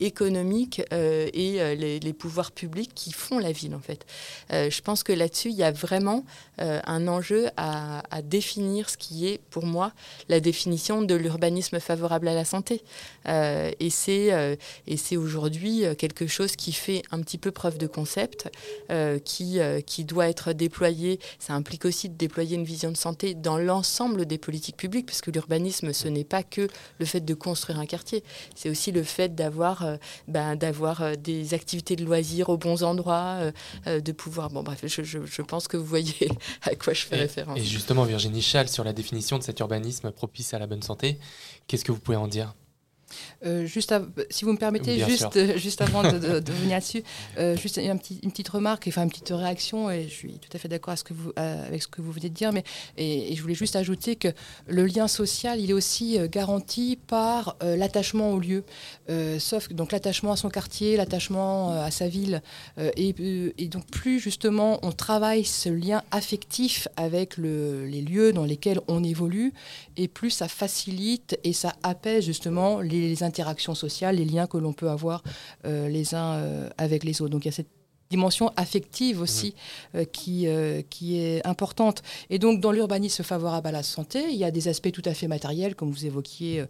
économiques et les, pouvoirs publics qui font la ville, en fait. je pense que là-dessus, il y a vraiment un enjeu à, définir ce qui est, pour moi, la définition de l'urbanisme favorable à la santé. et c'est aujourd'hui quelque chose qui fait un petit peu preuve de concept, euh, qui, euh, qui doit être déployé. Ça implique aussi de déployer une vision de santé dans l'ensemble des politiques publiques, parce que l'urbanisme, ce n'est pas que le fait de construire un quartier, c'est aussi le fait d'avoir euh, ben, d'avoir des activités de loisirs aux bons endroits, de pouvoir... Bon, bref, je, je, pense que vous voyez [LAUGHS] à quoi je fais référence. Et justement, Virginie Schall, sur la définition de cet urbanisme propice à la bonne santé, qu'est-ce que vous pouvez en dire? Euh, juste si vous me permettez, juste, euh, [LAUGHS] juste avant de, venir là-dessus, euh, juste une, une, petite remarque, enfin une petite réaction, et je suis tout à fait d'accord avec ce que vous venez de dire, mais et, je voulais juste ajouter que le lien social, il est aussi garanti par l'attachement au lieu, sauf donc l'attachement à son quartier, l'attachement à sa ville, et, et, donc plus justement on travaille ce lien affectif avec le, les lieux dans lesquels on évolue, et plus ça facilite et ça apaise justement les les interactions sociales, les liens que l'on peut avoir euh, les uns euh, avec les autres. Donc il y a cette dimension affective aussi euh, qui, qui est importante. Et donc dans l'urbanisme favorable à la santé, il y a des aspects tout à fait matériels, comme vous évoquiez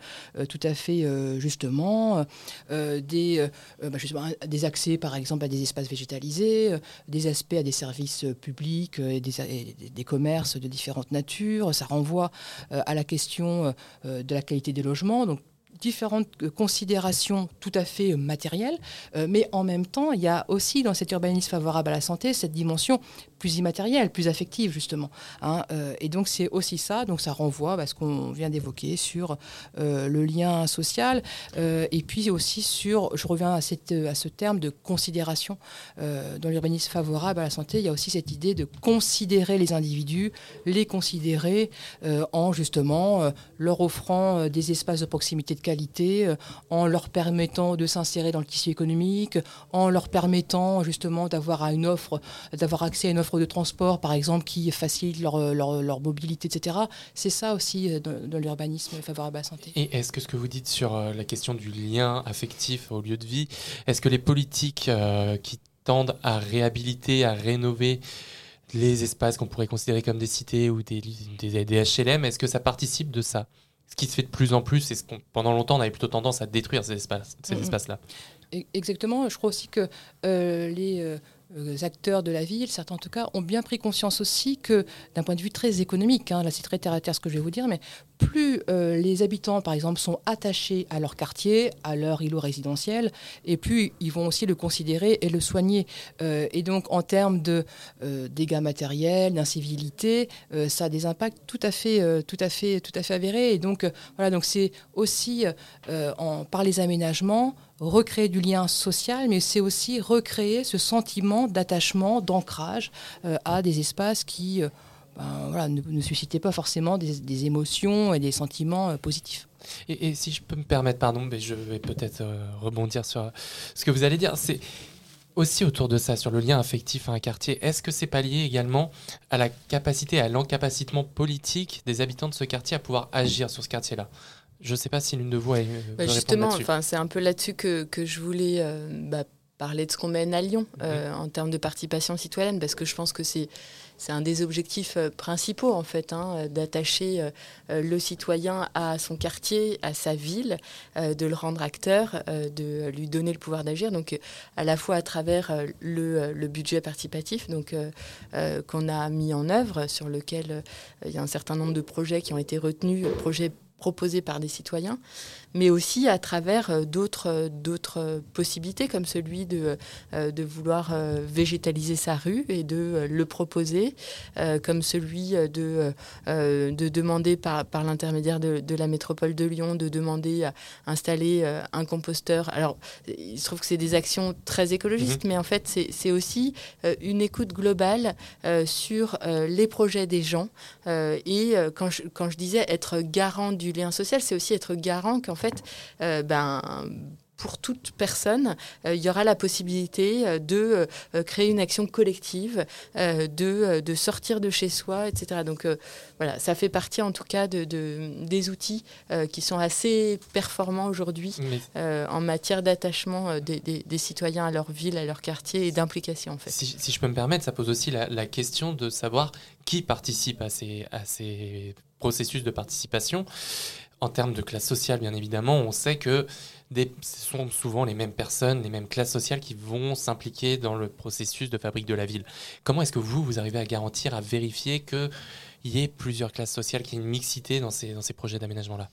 tout à fait justement, des, bah, justement, des accès par exemple à des espaces végétalisés, des aspects à des services publics et des, des, commerces de différentes natures. Ça renvoie à la question de la qualité des logements. Donc différentes considérations tout à fait euh, matérielles, euh, mais en même temps, il y a aussi dans cet urbanisme favorable à la santé cette dimension plus immatérielle, plus affective justement. Hein, et donc c'est aussi ça, donc ça renvoie à ce qu'on vient d'évoquer sur le lien social, et puis aussi sur, je reviens à, cette, à ce terme de considération. dans l'urbanisme favorable à la santé, il y a aussi cette idée de considérer les individus, les considérer en justement leur offrant des espaces de proximité de qualité, euh, en leur permettant de s'insérer dans le tissu économique, en leur permettant justement d'avoir une offre, d'avoir accès à une offre de transport, par exemple, qui facilite leur, leur, mobilité, etc. C'est ça aussi euh, dans, l'urbanisme favorable à la santé. Et est-ce que ce que vous dites sur euh, la question du lien affectif au lieu de vie, est-ce que les politiques qui tendent à réhabiliter, à rénover les espaces qu'on pourrait considérer comme des cités ou des, des, des HLM, est-ce que ça participe de ça? Ce qui se fait de plus en plus, et ce qu'on, pendant longtemps, on avait plutôt tendance à détruire ces, espaces, ces espaces-là. Exactement. Je crois aussi que euh, les euh, euh, acteurs de la ville, certains en tout cas, ont bien pris conscience aussi que, d'un point de vue très économique, hein, là c'est très terre à terre ce que je vais vous dire, mais plus euh, les habitants, par exemple, sont attachés à leur quartier, à leur îlot résidentiel, et plus ils vont aussi le considérer et le soigner. Euh, et donc, en termes de dégâts matériels, d'incivilité, ça a des impacts tout à fait, tout à fait, tout à fait avérés. Et donc, voilà, donc c'est aussi par les aménagements recréer du lien social, mais c'est aussi recréer ce sentiment d'attachement, d'ancrage euh, à des espaces qui euh, ben, ne, suscitaient pas forcément des, émotions et des sentiments euh, positifs. Et, si je peux me permettre, pardon, mais je vais peut-être rebondir sur ce que vous allez dire, c'est aussi autour de ça, sur le lien affectif à un quartier. Est-ce que c'est pas lié également à la capacité, à l'encapacitement politique des habitants de ce quartier à pouvoir agir sur ce quartier-là? Je ne sais pas si l'une de vous a. Bah justement, enfin, c'est un peu là-dessus que, que, je voulais euh, bah, parler de ce qu'on mène à Lyon euh, en termes de participation citoyenne, parce que je pense que c'est c'est un des objectifs euh, principaux en fait, hein, d'attacher le citoyen à son quartier, à sa ville, de le rendre acteur, de lui donner le pouvoir d'agir. Donc à la fois à travers le, le budget participatif, donc qu'on a mis en œuvre, sur lequel il y a un certain nombre de projets qui ont été retenus, projets proposés par des citoyens, mais aussi à travers euh, d'autres, euh, d'autres possibilités, comme celui de, euh, de vouloir végétaliser sa rue et de le proposer, comme celui de, de demander par, par l'intermédiaire de, de, la métropole de Lyon, de demander à installer un composteur. Alors, il se trouve que c'est des actions très écologistes, mhm. mais en fait, c'est, c'est aussi une écoute globale sur les projets des gens. et quand je, quand je disais être garant du lien social, c'est aussi être garant qu'en fait, euh, ben, pour toute personne, euh, il y aura la possibilité euh, de créer une action collective, de, de, sortir de chez soi, etc. Donc voilà, ça fait partie en tout cas de, des outils qui sont assez performants aujourd'hui en matière d'attachement des, des, citoyens à leur ville, à leur quartier et d'implication en fait. Si, si, je peux me permettre, ça pose aussi la, la question de savoir qui participe à ces, à ces processus de participation. En termes de classe sociale, bien évidemment, on sait que ce sont souvent les mêmes personnes, les mêmes classes sociales qui vont s'impliquer dans le processus de fabrique de la ville. Comment est-ce que vous, vous arrivez à garantir, à vérifier qu'il y ait plusieurs classes sociales, qu'il y ait une mixité dans ces, dans ces projets d'aménagement-là?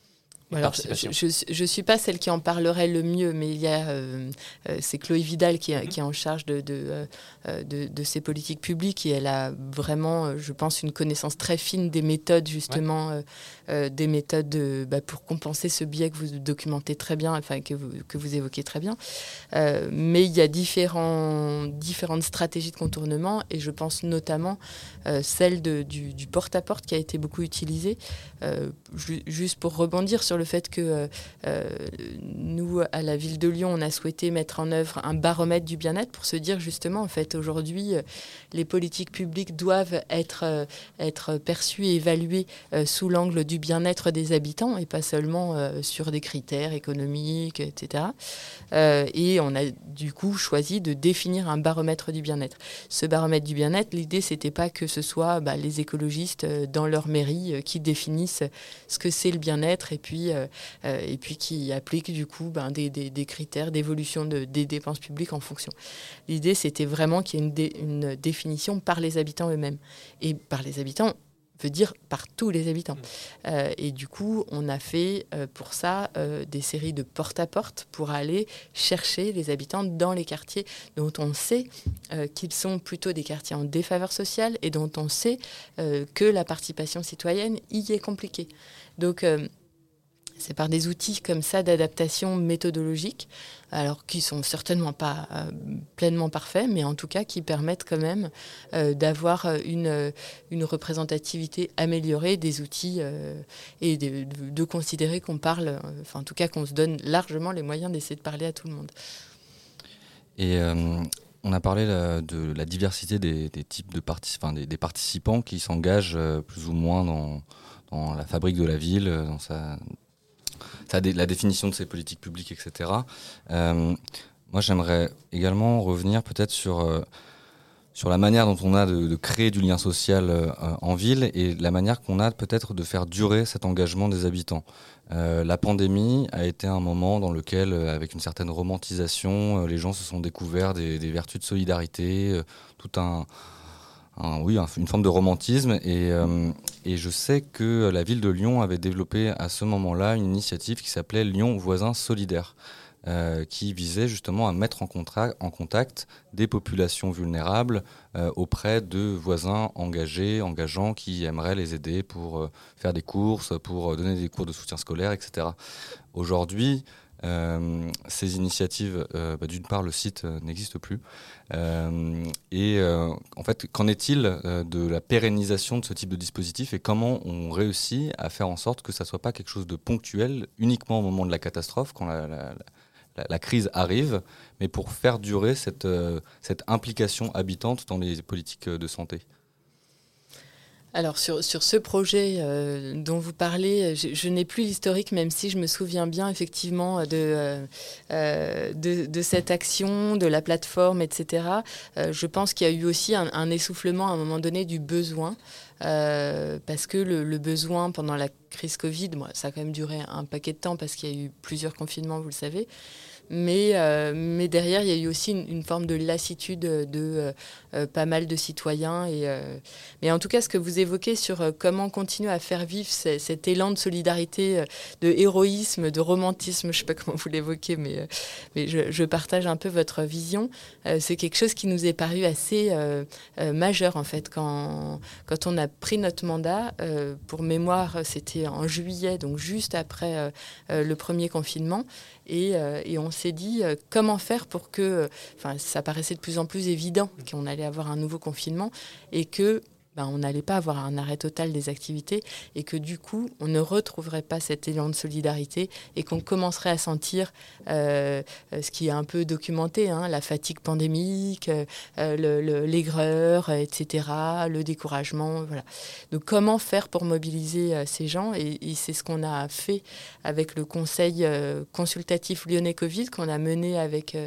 Alors, je ne suis pas celle qui en parlerait le mieux, mais il y a, euh, euh, c'est Chloé Vidal qui, qui, est en charge de, de, euh, de, de, ces politiques publiques et elle a vraiment, je pense, une connaissance très fine des méthodes, justement, des méthodes bah, pour compenser ce biais que vous documentez très bien, enfin, que vous, que vous évoquez très bien. mais il y a différents, différentes stratégies de contournement et je pense notamment celle de, du, du porte-à-porte qui a été beaucoup utilisée. juste pour rebondir sur le fait que euh, euh, nous, à la ville de Lyon, on a souhaité mettre en œuvre un baromètre du bien-être pour se dire justement, en fait, aujourd'hui, euh, les politiques publiques doivent être, être perçues et évaluées sous l'angle du bien-être des habitants et pas seulement sur des critères économiques, etc. et on a du coup choisi de définir un baromètre du bien-être. Ce baromètre du bien-être, l'idée, c'était pas que ce soit bah, les écologistes dans leur mairie qui définissent ce que c'est le bien-être et puis euh, euh, et puis qui applique du coup ben, des, critères d'évolution de, des dépenses publiques en fonction. L'idée, c'était vraiment qu'il y ait une, une définition par les habitants eux-mêmes. Et par les habitants, veut dire par tous les habitants. Euh, et du coup, on a fait pour ça des séries de porte-à-porte pour aller chercher les habitants dans les quartiers dont on sait qu'ils sont plutôt des quartiers en défaveur sociale et dont on sait que la participation citoyenne y est compliquée. Donc, c'est par des outils comme ça d'adaptation méthodologique, alors qui sont certainement pas euh, pleinement parfaits, mais en tout cas qui permettent quand même euh, d'avoir une, une représentativité améliorée des outils euh, et de, considérer qu'on parle, enfin en tout cas qu'on se donne largement les moyens d'essayer de parler à tout le monde. Et on a parlé de la diversité des, types de participants, des, participants qui s'engagent plus ou moins dans, dans, la fabrique de la ville, dans sa, la définition de ces politiques publiques, etc. Euh, moi, j'aimerais également revenir peut-être sur, euh, sur la manière dont on a de, créer du lien social euh, en ville et la manière qu'on a peut-être de faire durer cet engagement des habitants. la pandémie a été un moment dans lequel, avec une certaine romantisation, les gens se sont découverts des vertus de solidarité, tout un oui, une forme de romantisme. Euh, et, je sais que la ville de Lyon avait développé à ce moment-là une initiative qui s'appelait Lyon Voisins Solidaires. Euh, qui visait justement à mettre en, contact des populations vulnérables euh, auprès de voisins engagés, engageants, qui aimeraient les aider pour faire des courses, pour donner des cours de soutien scolaire, etc. Aujourd'hui, ces initiatives, euh, bah, d'une part, le site euh, n'existe plus. et en fait, qu'en est-il de la pérennisation de ce type de dispositif et comment on réussit à faire en sorte que ça ne soit pas quelque chose de ponctuel uniquement au moment de la catastrophe, quand la, crise arrive, mais pour faire durer cette implication habitante dans les politiques de santé? Alors sur, sur ce projet euh, dont vous parlez, je, n'ai plus l'historique, même si je me souviens bien effectivement de, euh, euh, de, cette action, de la plateforme, etc. je pense qu'il y a eu aussi un, essoufflement à un moment donné du besoin. parce que le, besoin pendant la crise Covid, ça a quand même duré un paquet de temps parce qu'il y a eu plusieurs confinements, vous le savez. Mais, mais derrière, il y a eu aussi une, forme de lassitude de pas mal de citoyens. Et, mais en tout cas, ce que vous évoquez sur comment continuer à faire vivre cet élan de solidarité, de héroïsme, de romantisme, je ne sais pas comment vous l'évoquez, mais, mais je, partage un peu votre vision. c'est quelque chose qui nous est paru assez majeur, en fait, quand, quand on a pris notre mandat. pour mémoire, c'était en juillet, donc juste après le premier confinement. Et, et on s'est dit euh, comment faire pour que, enfin, ça paraissait de plus en plus évident qu'on allait avoir un nouveau confinement et que ben, on n'allait pas avoir un arrêt total des activités et que du coup, on ne retrouverait pas cet élan de solidarité et qu'on commencerait à sentir euh, euh, ce qui est un peu documenté, hein, la fatigue pandémique, euh, l'aigreur, etc., le découragement. Voilà. Donc comment faire pour mobiliser ces gens Et, c'est ce qu'on a fait avec le conseil consultatif lyonnais Covid qu'on a mené avec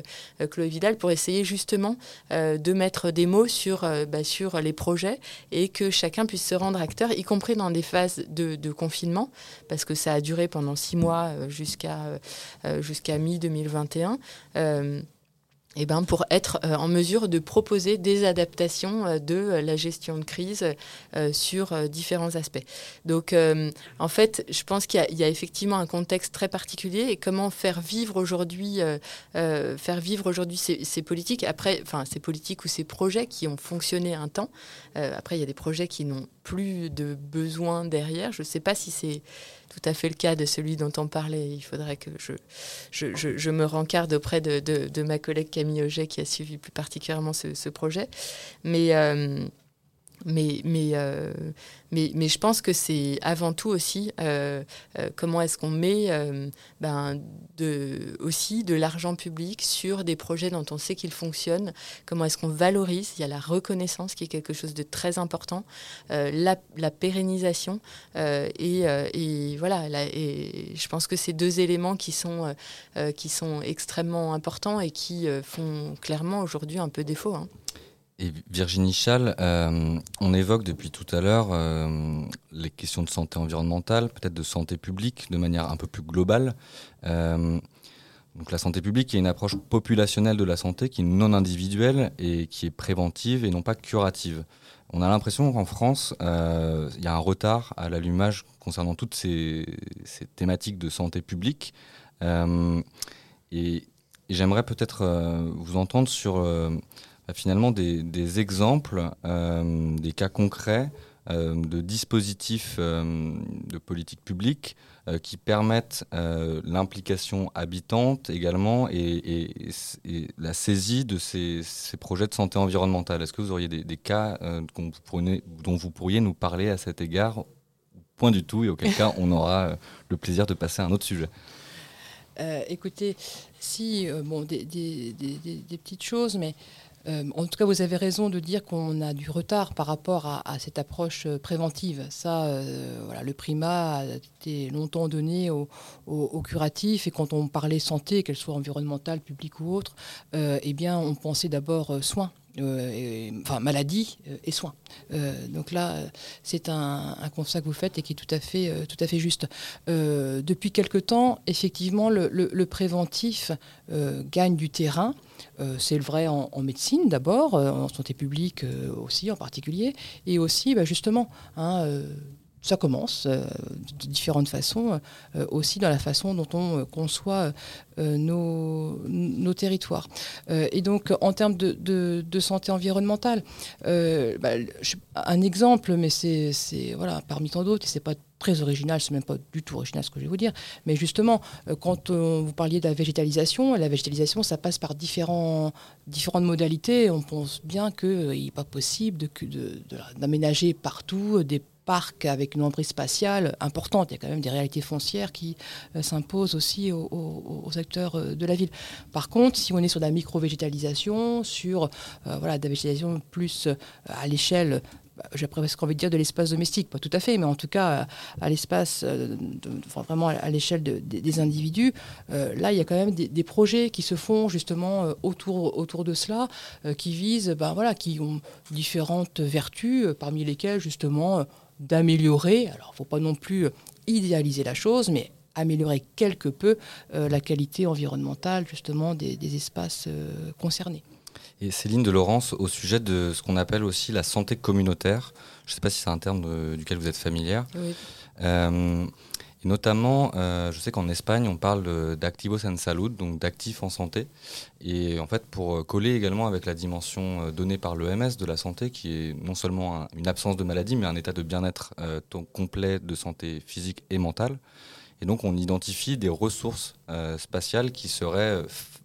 Chloé Vidal pour essayer justement de mettre des mots sur, bah, sur les projets et que chacun puisse se rendre acteur, y compris dans des phases de, confinement, parce que ça a duré pendant six mois euh, jusqu'à euh, jusqu'à mi-2021 eh ben, pour être euh, en mesure de proposer des adaptations euh, de euh, la gestion de crise sur différents aspects. Donc, en fait, je pense qu'il y, a effectivement un contexte très particulier et comment faire vivre aujourd'hui, faire vivre ces, politiques. Après, enfin, ces politiques ou ces projets qui ont fonctionné un temps. après, il y a des projets qui n'ont plus de besoin derrière. Je ne sais pas si c'est tout à fait le cas de celui dont on parlait. Il faudrait que je, je, je, me rencarde auprès de, de, ma collègue Camille Auger qui a suivi plus particulièrement ce, ce projet. Mais. Mais, mais, euh, mais, mais, je pense que c'est avant tout aussi euh, euh, comment est-ce qu'on met ben, de, aussi de l'argent public sur des projets dont on sait qu'ils fonctionnent, comment est-ce qu'on valorise, il y a la reconnaissance qui est quelque chose de très important, la, la, pérennisation et, et, voilà, et je pense que ces deux éléments qui sont, qui sont extrêmement importants et qui font clairement aujourd'hui un peu défaut. Hein. Et Virginie Chal, euh, on évoque depuis tout à l'heure euh, les questions de santé environnementale, peut-être de santé publique de manière un peu plus globale. Euh, donc la santé publique est une approche populationnelle de la santé qui est non individuelle et qui est préventive et non pas curative. On a l'impression qu'en France, il y a un retard à l'allumage concernant toutes ces, thématiques de santé publique. et, j'aimerais peut-être vous entendre sur finalement des, exemples, euh, des cas concrets euh, de dispositifs de politique publique qui permettent l'implication habitante également et, la saisie de ces, projets de santé environnementale. Est-ce que vous auriez des, cas dont vous pourriez nous parler à cet égard Point du tout, et auquel cas on aura le plaisir de passer à un autre sujet? écoutez, si, bon, des, petites choses, mais euh, en tout cas, vous avez raison de dire qu'on a du retard par rapport à, cette approche euh, préventive. Ça, euh, voilà, le primat a été longtemps donné au, curatif et quand on parlait santé, qu'elle soit environnementale, publique ou autre, eh bien, on pensait d'abord soins. Enfin maladie et soins. donc là, c'est un, constat que vous faites et qui est tout à fait, juste. depuis quelque temps, effectivement, le préventif gagne du terrain. Euh, c'est le vrai en, médecine d'abord, euh, en santé publique euh, aussi en particulier, et aussi bah, justement, hein, ça commence de différentes façons, aussi dans la façon dont on conçoit nos, territoires. et donc, en termes de, santé environnementale, bah, un exemple, mais c'est voilà, parmi tant d'autres, et c'est pas très original, c'est même pas du tout original ce que je vais vous dire, mais justement, euh, quand euh, vous parliez de la végétalisation, la végétalisation, ça passe par différentes modalités. On pense bien qu'il n'est pas possible d'aménager partout des parcs avec une emprise spatiale importante. Il y a quand même des réalités foncières qui euh, s'imposent aussi aux, acteurs de la ville. Par contre, si on est sur de la micro-végétalisation, sur voilà, de la végétalisation plus à l'échelle bah, j'ai presque envie de dire de l'espace domestique, pas tout à fait, mais en tout cas à, l'espace, vraiment à, l'échelle des individus, là il y a quand même des, projets qui se font justement autour, autour de cela, qui visent, ben, voilà, qui ont différentes vertus, parmi lesquelles justement d'améliorer, alors il ne faut pas non plus idéaliser la chose, mais améliorer quelque peu euh, la qualité environnementale justement des, espaces euh, concernés. Et Céline de Laurence, au sujet de ce qu'on appelle aussi la santé communautaire, je ne sais pas si c'est un terme duquel vous êtes familière. Oui. Euh, notamment, euh, je sais qu'en Espagne, on parle d'activos en salud, donc d'actifs en santé. Et en fait, pour coller également avec la dimension euh, donnée par l'OMS de la santé, qui est non seulement une absence de maladie, mais un état de bien-être euh, complet de santé physique et mentale. Et donc, on identifie des ressources spatiales qui seraient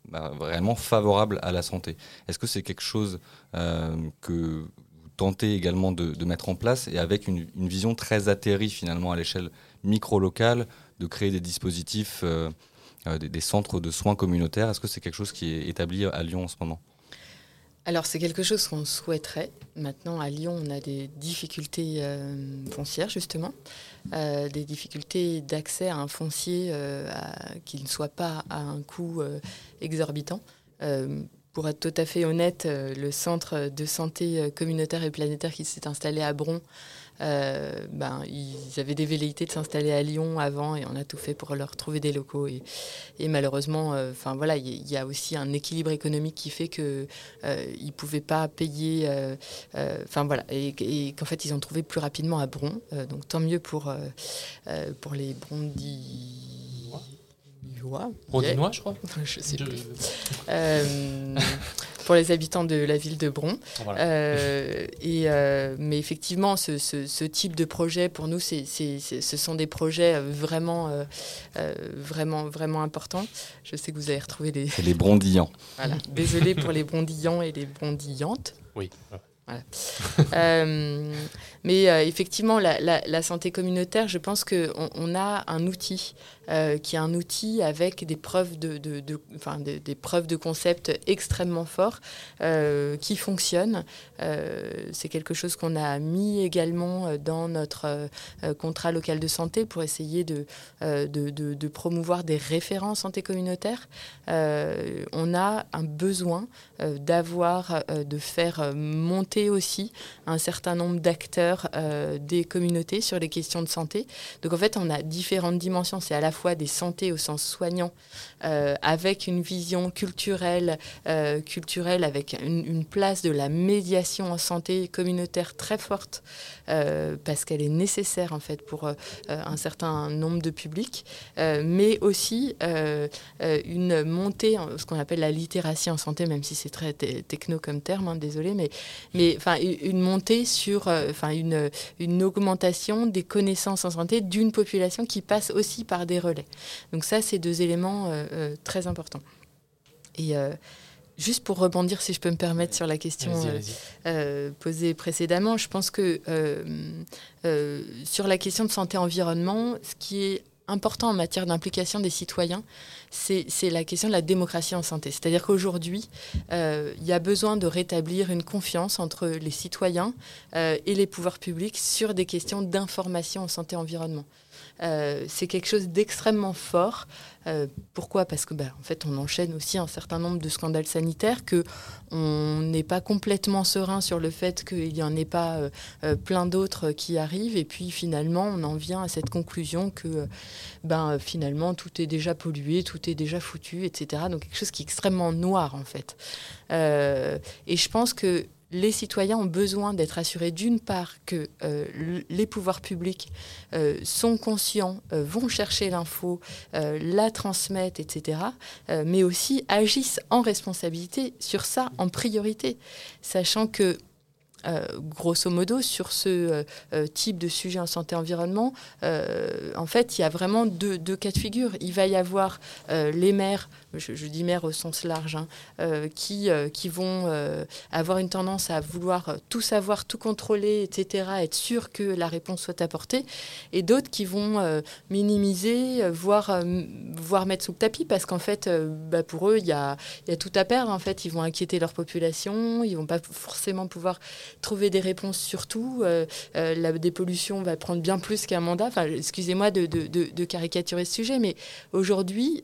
bah, vraiment favorables à la santé. Est-ce que c'est quelque chose que vous tentez également de, mettre en place et avec une, une vision très atterrie finalement à l'échelle micro-local, de créer des dispositifs, euh, euh, des, centres de soins communautaires. Est-ce que c'est quelque chose qui est établi à Lyon en ce moment? Alors c'est quelque chose qu'on souhaiterait. Maintenant à Lyon on a des difficultés euh, foncières justement, des difficultés d'accès à un foncier qui ne soit pas à un coût exorbitant. pour être tout à fait honnête, le centre de santé communautaire et planétaire qui s'est installé à Bron euh, ben, ils avaient des velléités de s'installer à Lyon avant et on a tout fait pour leur trouver des locaux. Et, et malheureusement, euh, voilà, il y, a aussi un équilibre économique qui fait qu'ils euh, ne pouvaient pas payer. Enfin voilà, et, qu'en fait, ils ont trouvé plus rapidement à Bron. donc tant mieux pour, pour les Brondis. Brondinois, je crois. [LAUGHS] je sais plus [LAUGHS] pour les habitants de la ville de Bron. Euh, et, euh, mais effectivement, ce, type de projet, pour nous, c'est, ce sont des projets vraiment, euh, vraiment, vraiment importants. Je sais que vous avez retrouvé les... les brondillants. [LAUGHS] Voilà. Désolé pour les brondillants et les brondillantes. Oui. Euh, mais euh, effectivement, la, santé communautaire, je pense qu'on on a un outil euh, qui est un outil avec des preuves de, des preuves de concept extrêmement forts qui fonctionnent. C'est quelque chose qu'on a mis également dans notre contrat local de santé pour essayer de, de, promouvoir des référents santé communautaire. on a un besoin d'avoir, de faire monter aussi un certain nombre d'acteurs euh, des communautés sur les questions de santé. Donc en fait, on a différentes dimensions. C'est à la fois des santé au sens soignant, euh, avec une vision culturelle, euh, culturelle avec une, place de la médiation en santé communautaire très forte, parce qu'elle est nécessaire en fait pour un certain nombre de publics, mais aussi une montée, ce qu'on appelle la littératie en santé, même si c'est très techno comme terme, hein, désolé, mais, mais une montée sur, enfin, une, une augmentation des connaissances en santé d'une population qui passe aussi par des relais. Donc ça, c'est deux éléments euh, euh, très importants. Et Juste pour rebondir, si je peux me permettre, sur la question posée précédemment, je pense que sur la question de santé-environnement, ce qui est important en matière d'implication des citoyens, c'est la question de la démocratie en santé. C'est-à-dire qu'aujourd'hui, euh, il y a besoin de rétablir une confiance entre les citoyens euh, et les pouvoirs publics sur des questions d'information en santé-environnement. Euh, c'est quelque chose d'extrêmement fort. Euh, pourquoi? Parce que, ben, en fait, on enchaîne aussi un certain nombre de scandales sanitaires, que on n'est pas complètement serein sur le fait qu'il n'y en ait pas euh, plein d'autres qui arrivent, et puis finalement, on en vient à cette conclusion que, ben, finalement, tout est déjà pollué, tout est déjà foutu, etc. Donc quelque chose qui est extrêmement noir, en fait. et je pense que les citoyens ont besoin d'être assurés d'une part que euh, les pouvoirs publics euh, sont conscients, euh, vont chercher l'info, la transmettent, etc., mais aussi agissent en responsabilité sur ça en priorité, sachant que grosso modo, sur ce type de sujet en santé-environnement, en fait, il y a vraiment deux, deux, cas de figure. Il va y avoir les maires je, dis maires au sens large, hein, euh, qui, euh, qui vont euh, avoir une tendance à vouloir tout savoir, tout contrôler, etc., être sûr que la réponse soit apportée, et d'autres qui vont minimiser, voire, voire mettre sous le tapis, parce qu'en fait, bah, pour eux, il y a, y a, tout à perdre. En fait, ils vont inquiéter leur population, ils vont pas forcément pouvoir trouver des réponses sur tout. la dépollution va prendre bien plus qu'un mandat. Enfin, excusez-moi de, de, de, caricaturer ce sujet, mais aujourd'hui,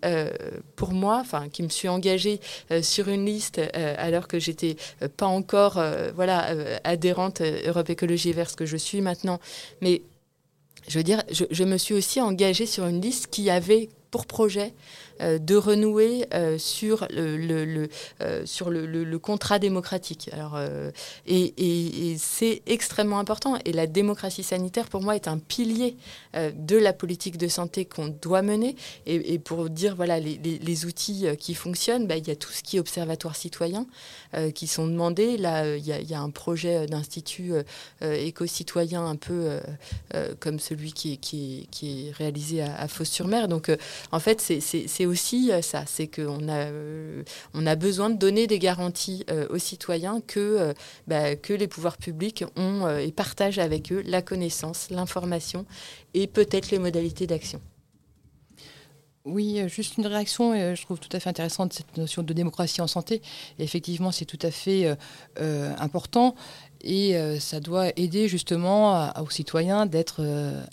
pour moi, qui me suis engagée sur une liste alors que j'étais pas encore, voilà, adhérente Europe Écologie Verte, que je suis maintenant, mais je veux dire, je, me suis aussi engagée sur une liste qui avait pour projet euh, de renouer euh, sur le, euh, sur le, contrat démocratique. Alors, et, c'est extrêmement important. Et la démocratie sanitaire, pour moi, est un pilier de la politique de santé qu'on doit mener. Et, pour dire, voilà, les, les, outils qui fonctionnent, bah, il y a tout ce qui est observatoire citoyen qui sont demandés. Là, il y, a un projet d'institut éco-citoyen un peu comme celui qui est, qui qui est réalisé à, à Fos-sur-Mer. Donc, en fait, c'est aussi euh, ça, c'est qu'on a, euh, on a besoin de donner des garanties euh, aux citoyens que, bah, que les pouvoirs publics ont et partagent avec eux la connaissance, l'information et peut-être les modalités d'action. Oui, juste une réaction, je trouve tout à fait intéressante cette notion de démocratie en santé. effectivement, c'est tout à fait important et ça doit aider justement aux citoyens d'être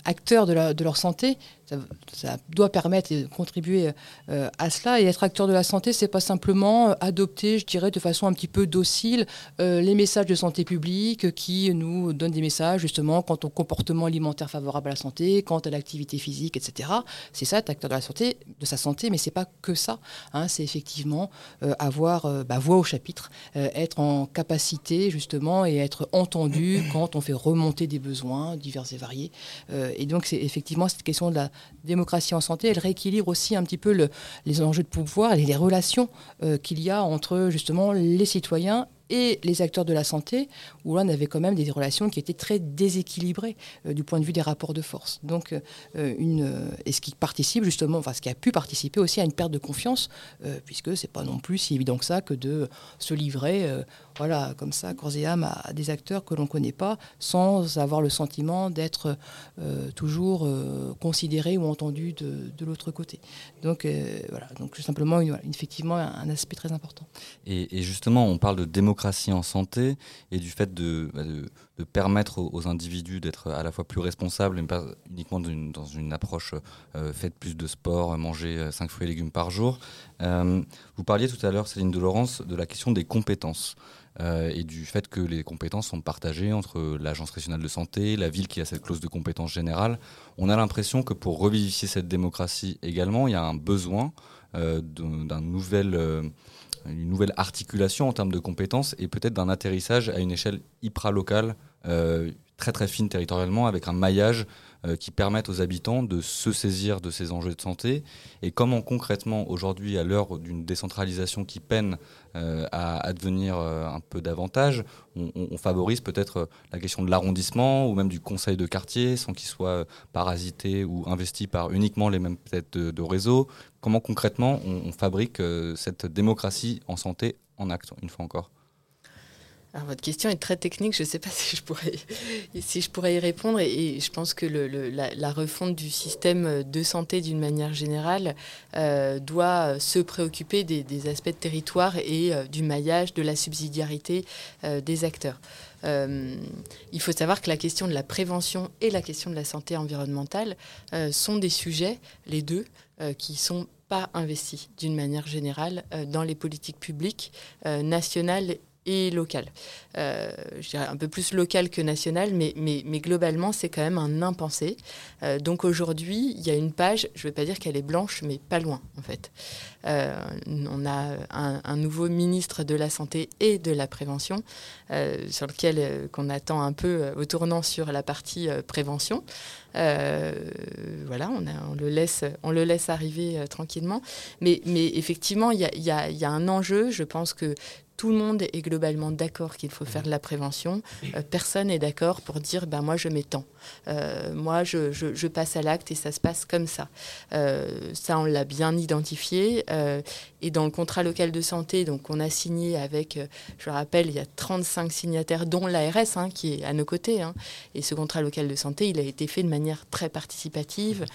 acteurs de, leur santé ça, doit permettre et contribuer euh, à cela. Et être acteur de la santé, c'est pas simplement euh, adopter, je dirais, de façon un petit peu docile euh, les messages de santé publique qui nous donnent des messages justement quant au comportement alimentaire favorable à la santé, quant à l'activité physique, etc. C'est ça, être acteur de la santé, de sa santé, mais c'est pas que ça. Hein. c'est effectivement avoir bah, voix au chapitre, être en capacité justement et être entendu quand on fait remonter des besoins divers et variés. et donc c'est effectivement cette question de la démocratie en santé, elle rééquilibre aussi un petit peu le, les enjeux de pouvoir et les relations euh, qu'il y a entre justement les citoyens et les acteurs de la santé, où là on avait quand même des relations qui étaient très déséquilibrées euh, du point de vue des rapports de force. Donc, euh, une, et ce qui participe justement, enfin ce qui a pu participer aussi à une perte de confiance, puisque c'est pas non plus si évident que ça que de se livrer voilà, comme ça, corps et âme, à, des acteurs que l'on ne connaît pas, sans avoir le sentiment d'être euh, toujours euh, considéré ou entendu de, l'autre côté. Donc euh, voilà, donc simplement, effectivement, un, aspect très important. Et, justement, on parle de démocratie en santé et du fait de, bah, de, permettre aux, individus d'être à la fois plus responsables, mais pas uniquement dans une approche faite plus de sport, manger 5 fruits et légumes par jour. vous parliez tout à l'heure, Céline de Laurence, de la question des compétences. Euh, et du fait que les compétences sont partagées entre l'Agence régionale de santé, la ville qui a cette clause de compétence générale. On a l'impression que pour revivifier cette démocratie également, il y a un besoin euh, d'un nouvel, euh, une nouvelle articulation en termes de compétences et peut-être d'un atterrissage à une échelle hyper-locale, très très fine territorialement, avec un maillage euh, qui permettent aux habitants de se saisir de ces enjeux de santé et comment concrètement aujourd'hui à l'heure d'une décentralisation qui peine euh, à advenir euh, un peu davantage, on, favorise peut-être la question de l'arrondissement ou même du conseil de quartier sans qu'il soit parasité ou investi par uniquement les mêmes têtes de, réseau? Comment concrètement on, on fabrique cette démocratie en santé en acte, une fois encore? Alors, votre question est très technique, je ne sais pas [LAUGHS] si je pourrais, si je pourrais y répondre. Et, je pense que la, refonte du système de santé d'une manière générale euh, doit se préoccuper des, aspects de territoire et euh, du maillage, de la subsidiarité euh, des acteurs. il faut savoir que la question de la prévention et la question de la santé environnementale sont des sujets, les deux, qui sont pas investis d'une manière générale dans les politiques publiques nationales et local. Euh, je dirais un peu plus local que national, mais, mais, mais globalement, c'est quand même un impensé. Euh, donc aujourd'hui, il y a une page, je ne vais pas dire qu'elle est blanche, mais pas loin, en fait. Euh, on a un, nouveau ministre de la Santé et de la Prévention, sur lequel qu'on attend un peu au tournant sur la partie prévention. voilà, on, le laisse, on le laisse arriver tranquillement. Mais, effectivement, il y a, un enjeu. Je pense que tout le monde est globalement d'accord qu'il faut faire de la prévention. Euh, personne n'est d'accord pour dire ben moi je m'étends. Euh, moi je, passe à l'acte et ça se passe comme ça. Euh, ça on l'a bien identifié et dans le contrat local de santé donc on a signé avec je rappelle il y a 35 signataires dont l'ARS hein, qui est à nos côtés hein. et ce contrat local de santé il a été fait de manière très participative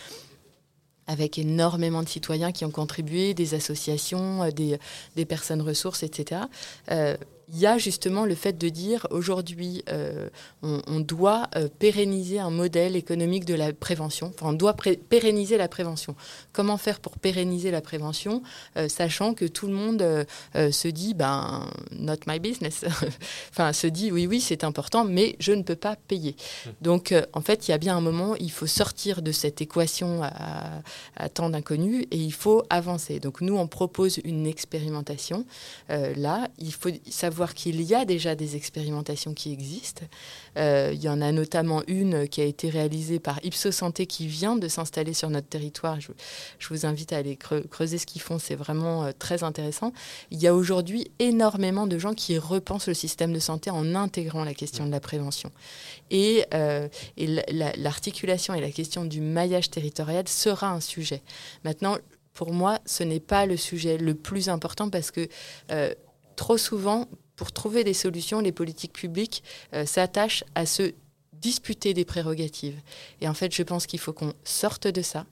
avec énormément de citoyens qui ont contribué, des associations, euh, des, personnes ressources, etc. Euh, il y a justement le fait de dire aujourd'hui, euh, on, doit euh, pérenniser un modèle économique de la prévention. Enfin, on doit pérenniser la prévention. Comment faire pour pérenniser la prévention, euh, sachant que tout le monde se dit, ben, not my business. [LAUGHS] enfin, se dit, oui, oui, c'est important, mais je ne peux pas payer. Donc, en fait, il y a bien un moment, il faut sortir de cette équation à, à temps d'inconnu et il faut avancer. Donc, nous, on propose une expérimentation. là, il faut savoir voir qu'il y a déjà des expérimentations qui existent. Euh, il y en a notamment une qui a été réalisée par Ipsos Santé qui vient de s'installer sur notre territoire. Je, vous invite à aller creuser ce qu'ils font, c'est vraiment euh, très intéressant. Il y a aujourd'hui énormément de gens qui repensent le système de santé en intégrant la question de la prévention. Et, euh, l'articulation et la question du maillage territorial sera un sujet. Maintenant, pour moi, ce n'est pas le sujet le plus important parce que trop souvent, pour trouver des solutions, les politiques publiques euh, s'attachent à se disputer des prérogatives. Et en fait, je pense qu'il faut qu'on sorte de ça,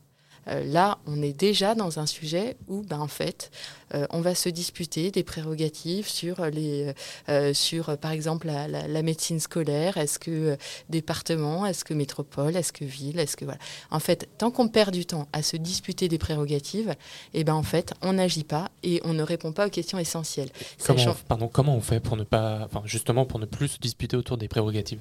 euh, là, on est déjà dans un sujet où, ben, en fait, euh, on va se disputer des prérogatives sur, les, euh, sur par exemple, la, médecine scolaire. Est-ce que département, est-ce que métropole, est-ce que ville, est-ce que voilà. En fait, tant qu'on perd du temps à se disputer des prérogatives, et eh ben en fait, on n'agit pas et on ne répond pas aux questions essentielles. Comment, pardon, comment on fait pour ne pas, enfin, justement, pour ne plus se disputer autour des prérogatives?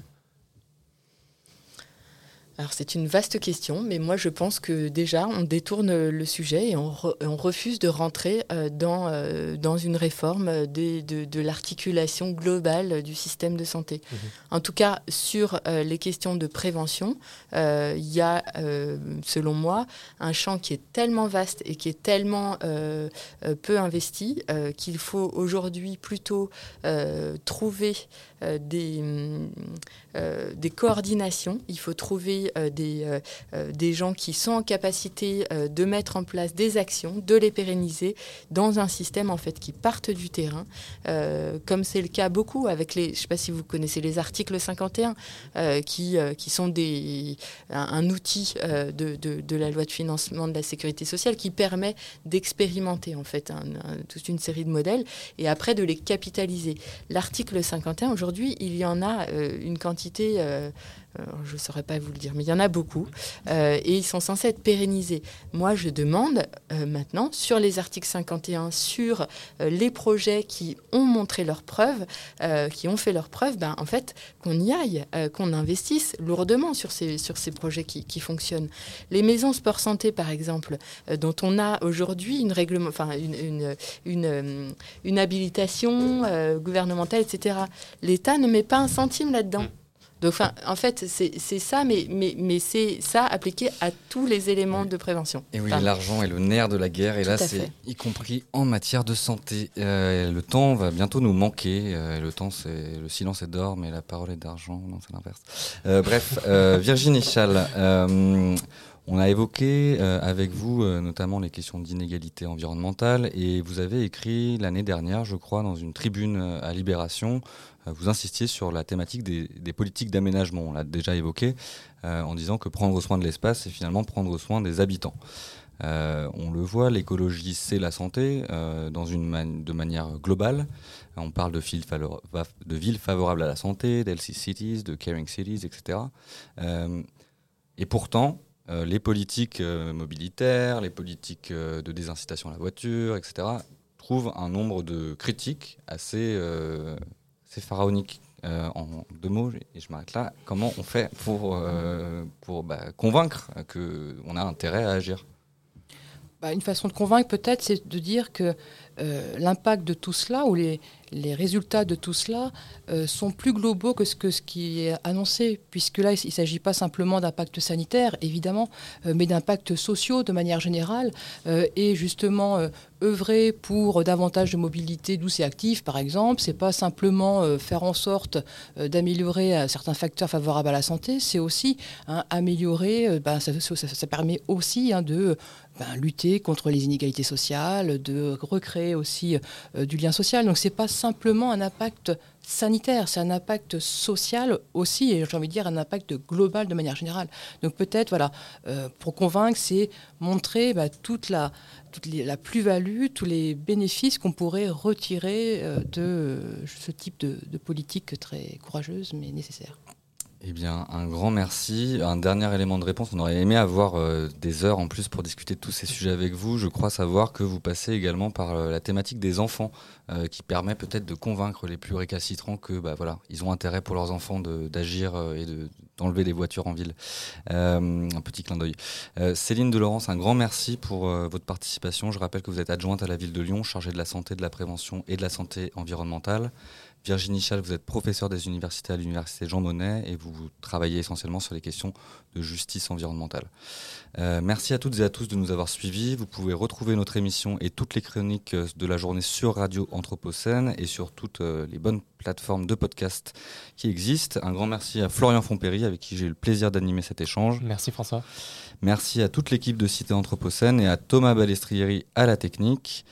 Alors c'est une vaste question, mais moi je pense que déjà on détourne le sujet et on, refuse de rentrer euh, dans, euh, dans une réforme de, de, l'articulation globale du système de santé. Mhm. En tout cas, sur euh, les questions de prévention, il y a, selon moi, un champ qui est tellement vaste et qui est tellement peu investi qu'il faut aujourd'hui plutôt trouver des, des coordinations, il faut trouver euh, des, euh, euh, des gens qui sont en capacité de mettre en place des actions, de les pérenniser dans un système en fait qui parte du terrain, comme c'est le cas beaucoup avec les, je ne sais pas si vous connaissez les articles 51, qui, qui sont des, un, outil de, de, la loi de financement de la sécurité sociale qui permet d'expérimenter en fait toute une série de modèles et après de les capitaliser. L'article 51 aujourd'hui, il y en a une quantité je ne saurais pas vous le dire, mais il y en a beaucoup, euh, et ils sont censés être pérennisés. Moi, je demande euh, maintenant, sur les articles 51, sur euh, les projets qui ont montré leurs preuves, qui ont fait leurs preuves, ben, en fait, qu'on y aille, qu'on investisse lourdement sur ces, sur ces projets qui, fonctionnent. Les maisons sport-santé, par exemple, dont on a aujourd'hui une, une, une, une habilitation gouvernementale, etc., l'État ne met pas un centime là-dedans. Donc, en fait, c'est ça, mais, mais, mais c'est ça appliqué à tous les éléments de prévention. Et oui, l'argent est le nerf de la guerre, et là, c'est y compris en matière de santé. Euh, le temps va bientôt nous manquer. Euh, le temps, c'est le silence est d'or, mais la parole est d'argent. Non, c'est l'inverse. Euh, bref, [LAUGHS] Virginie Chal. On a évoqué avec vous notamment les questions d'inégalité environnementale et vous avez écrit l'année dernière, je crois, dans une tribune à Libération, vous insistiez sur la thématique des, politiques d'aménagement. On l'a déjà évoqué euh, en disant que prendre soin de l'espace, c'est finalement prendre soin des habitants. Euh, on le voit, l'écologie, c'est la santé dans une de manière globale. On parle de de villes favorables à la santé, d'healthy cities, de caring cities, etc. et pourtant, les politiques mobilitaires, les politiques de désincitation à la voiture, etc., trouvent un nombre de critiques assez c'est pharaonique. Euh, en deux mots, et je m'arrête là, comment on fait pour, euh, pour bah, convaincre qu'on a intérêt à agir? Bah, Une façon de convaincre peut-être, c'est de dire que euh, l'impact de tout cela, ou les, résultats de tout cela euh, sont plus globaux que ce, que ce qui est annoncé, puisque là, il ne s'agit pas simplement d'impact sanitaire, évidemment, mais d'impact sociaux de manière générale, et justement œuvrer pour davantage de mobilité douce et active, par exemple, c'est pas simplement faire en sorte d'améliorer certains facteurs favorables à la santé, c'est aussi hein, améliorer, ben, ça, ça, permet aussi hein, de ben, lutter contre les inégalités sociales, de recréer aussi du lien social. Donc c'est pas simplement un impact sanitaire, c'est un impact social aussi, et j'ai envie de dire un impact global de manière générale. Donc peut-être, voilà, euh, pour convaincre, c'est montrer bah, toute la, plus-value, tous les bénéfices qu'on pourrait retirer euh, de ce type de politique très courageuse mais nécessaire. Eh bien, un grand merci. Un dernier élément de réponse, on aurait aimé avoir euh, des heures en plus pour discuter de tous ces sujets avec vous. Je crois savoir que vous passez également par euh, la thématique des enfants, euh, qui permet peut-être de convaincre les plus récalcitrants que, bah voilà, ils ont intérêt pour leurs enfants d'agir et d'enlever les voitures en ville. un petit clin d'œil. Céline de Laurence, un grand merci pour votre participation. Je rappelle que vous êtes adjointe à la ville de Lyon, chargée de la santé, de la prévention et de la santé environnementale. Virginie Chal, vous êtes professeur des universités à l'université Jean Monnet et vous, travaillez essentiellement sur les questions de justice environnementale. Euh, merci à toutes et à tous de nous avoir suivis. Vous pouvez retrouver notre émission et toutes les chroniques euh, de la journée sur Radio Anthropocène et sur toutes euh, les bonnes plateformes de podcast qui existent. Un grand merci à Florian Fompéry avec qui j'ai eu le plaisir d'animer cet échange. Merci François. Merci à toute l'équipe de Cité Anthropocène et à Thomas Balestrieri à la technique.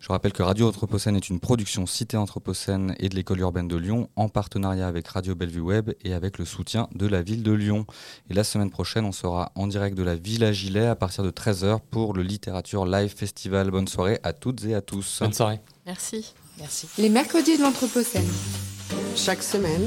Je rappelle que Radio Anthropocène est une production Cité Anthropocène et de l'école urbaine de Lyon en partenariat avec Radio Bellevue Web et avec le soutien de la ville de Lyon. Et la semaine prochaine, on sera en direct de la Villa Gilet à partir de 13h pour le Littérature Live Festival. Bonne soirée à toutes et à tous. Bonne soirée. Merci. Merci. Les mercredis de l'Anthropocène. Chaque semaine,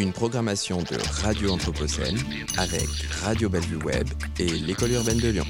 Une programmation de Radio Anthropocène avec Radio Bellevue Web et l'École urbaine de Lyon.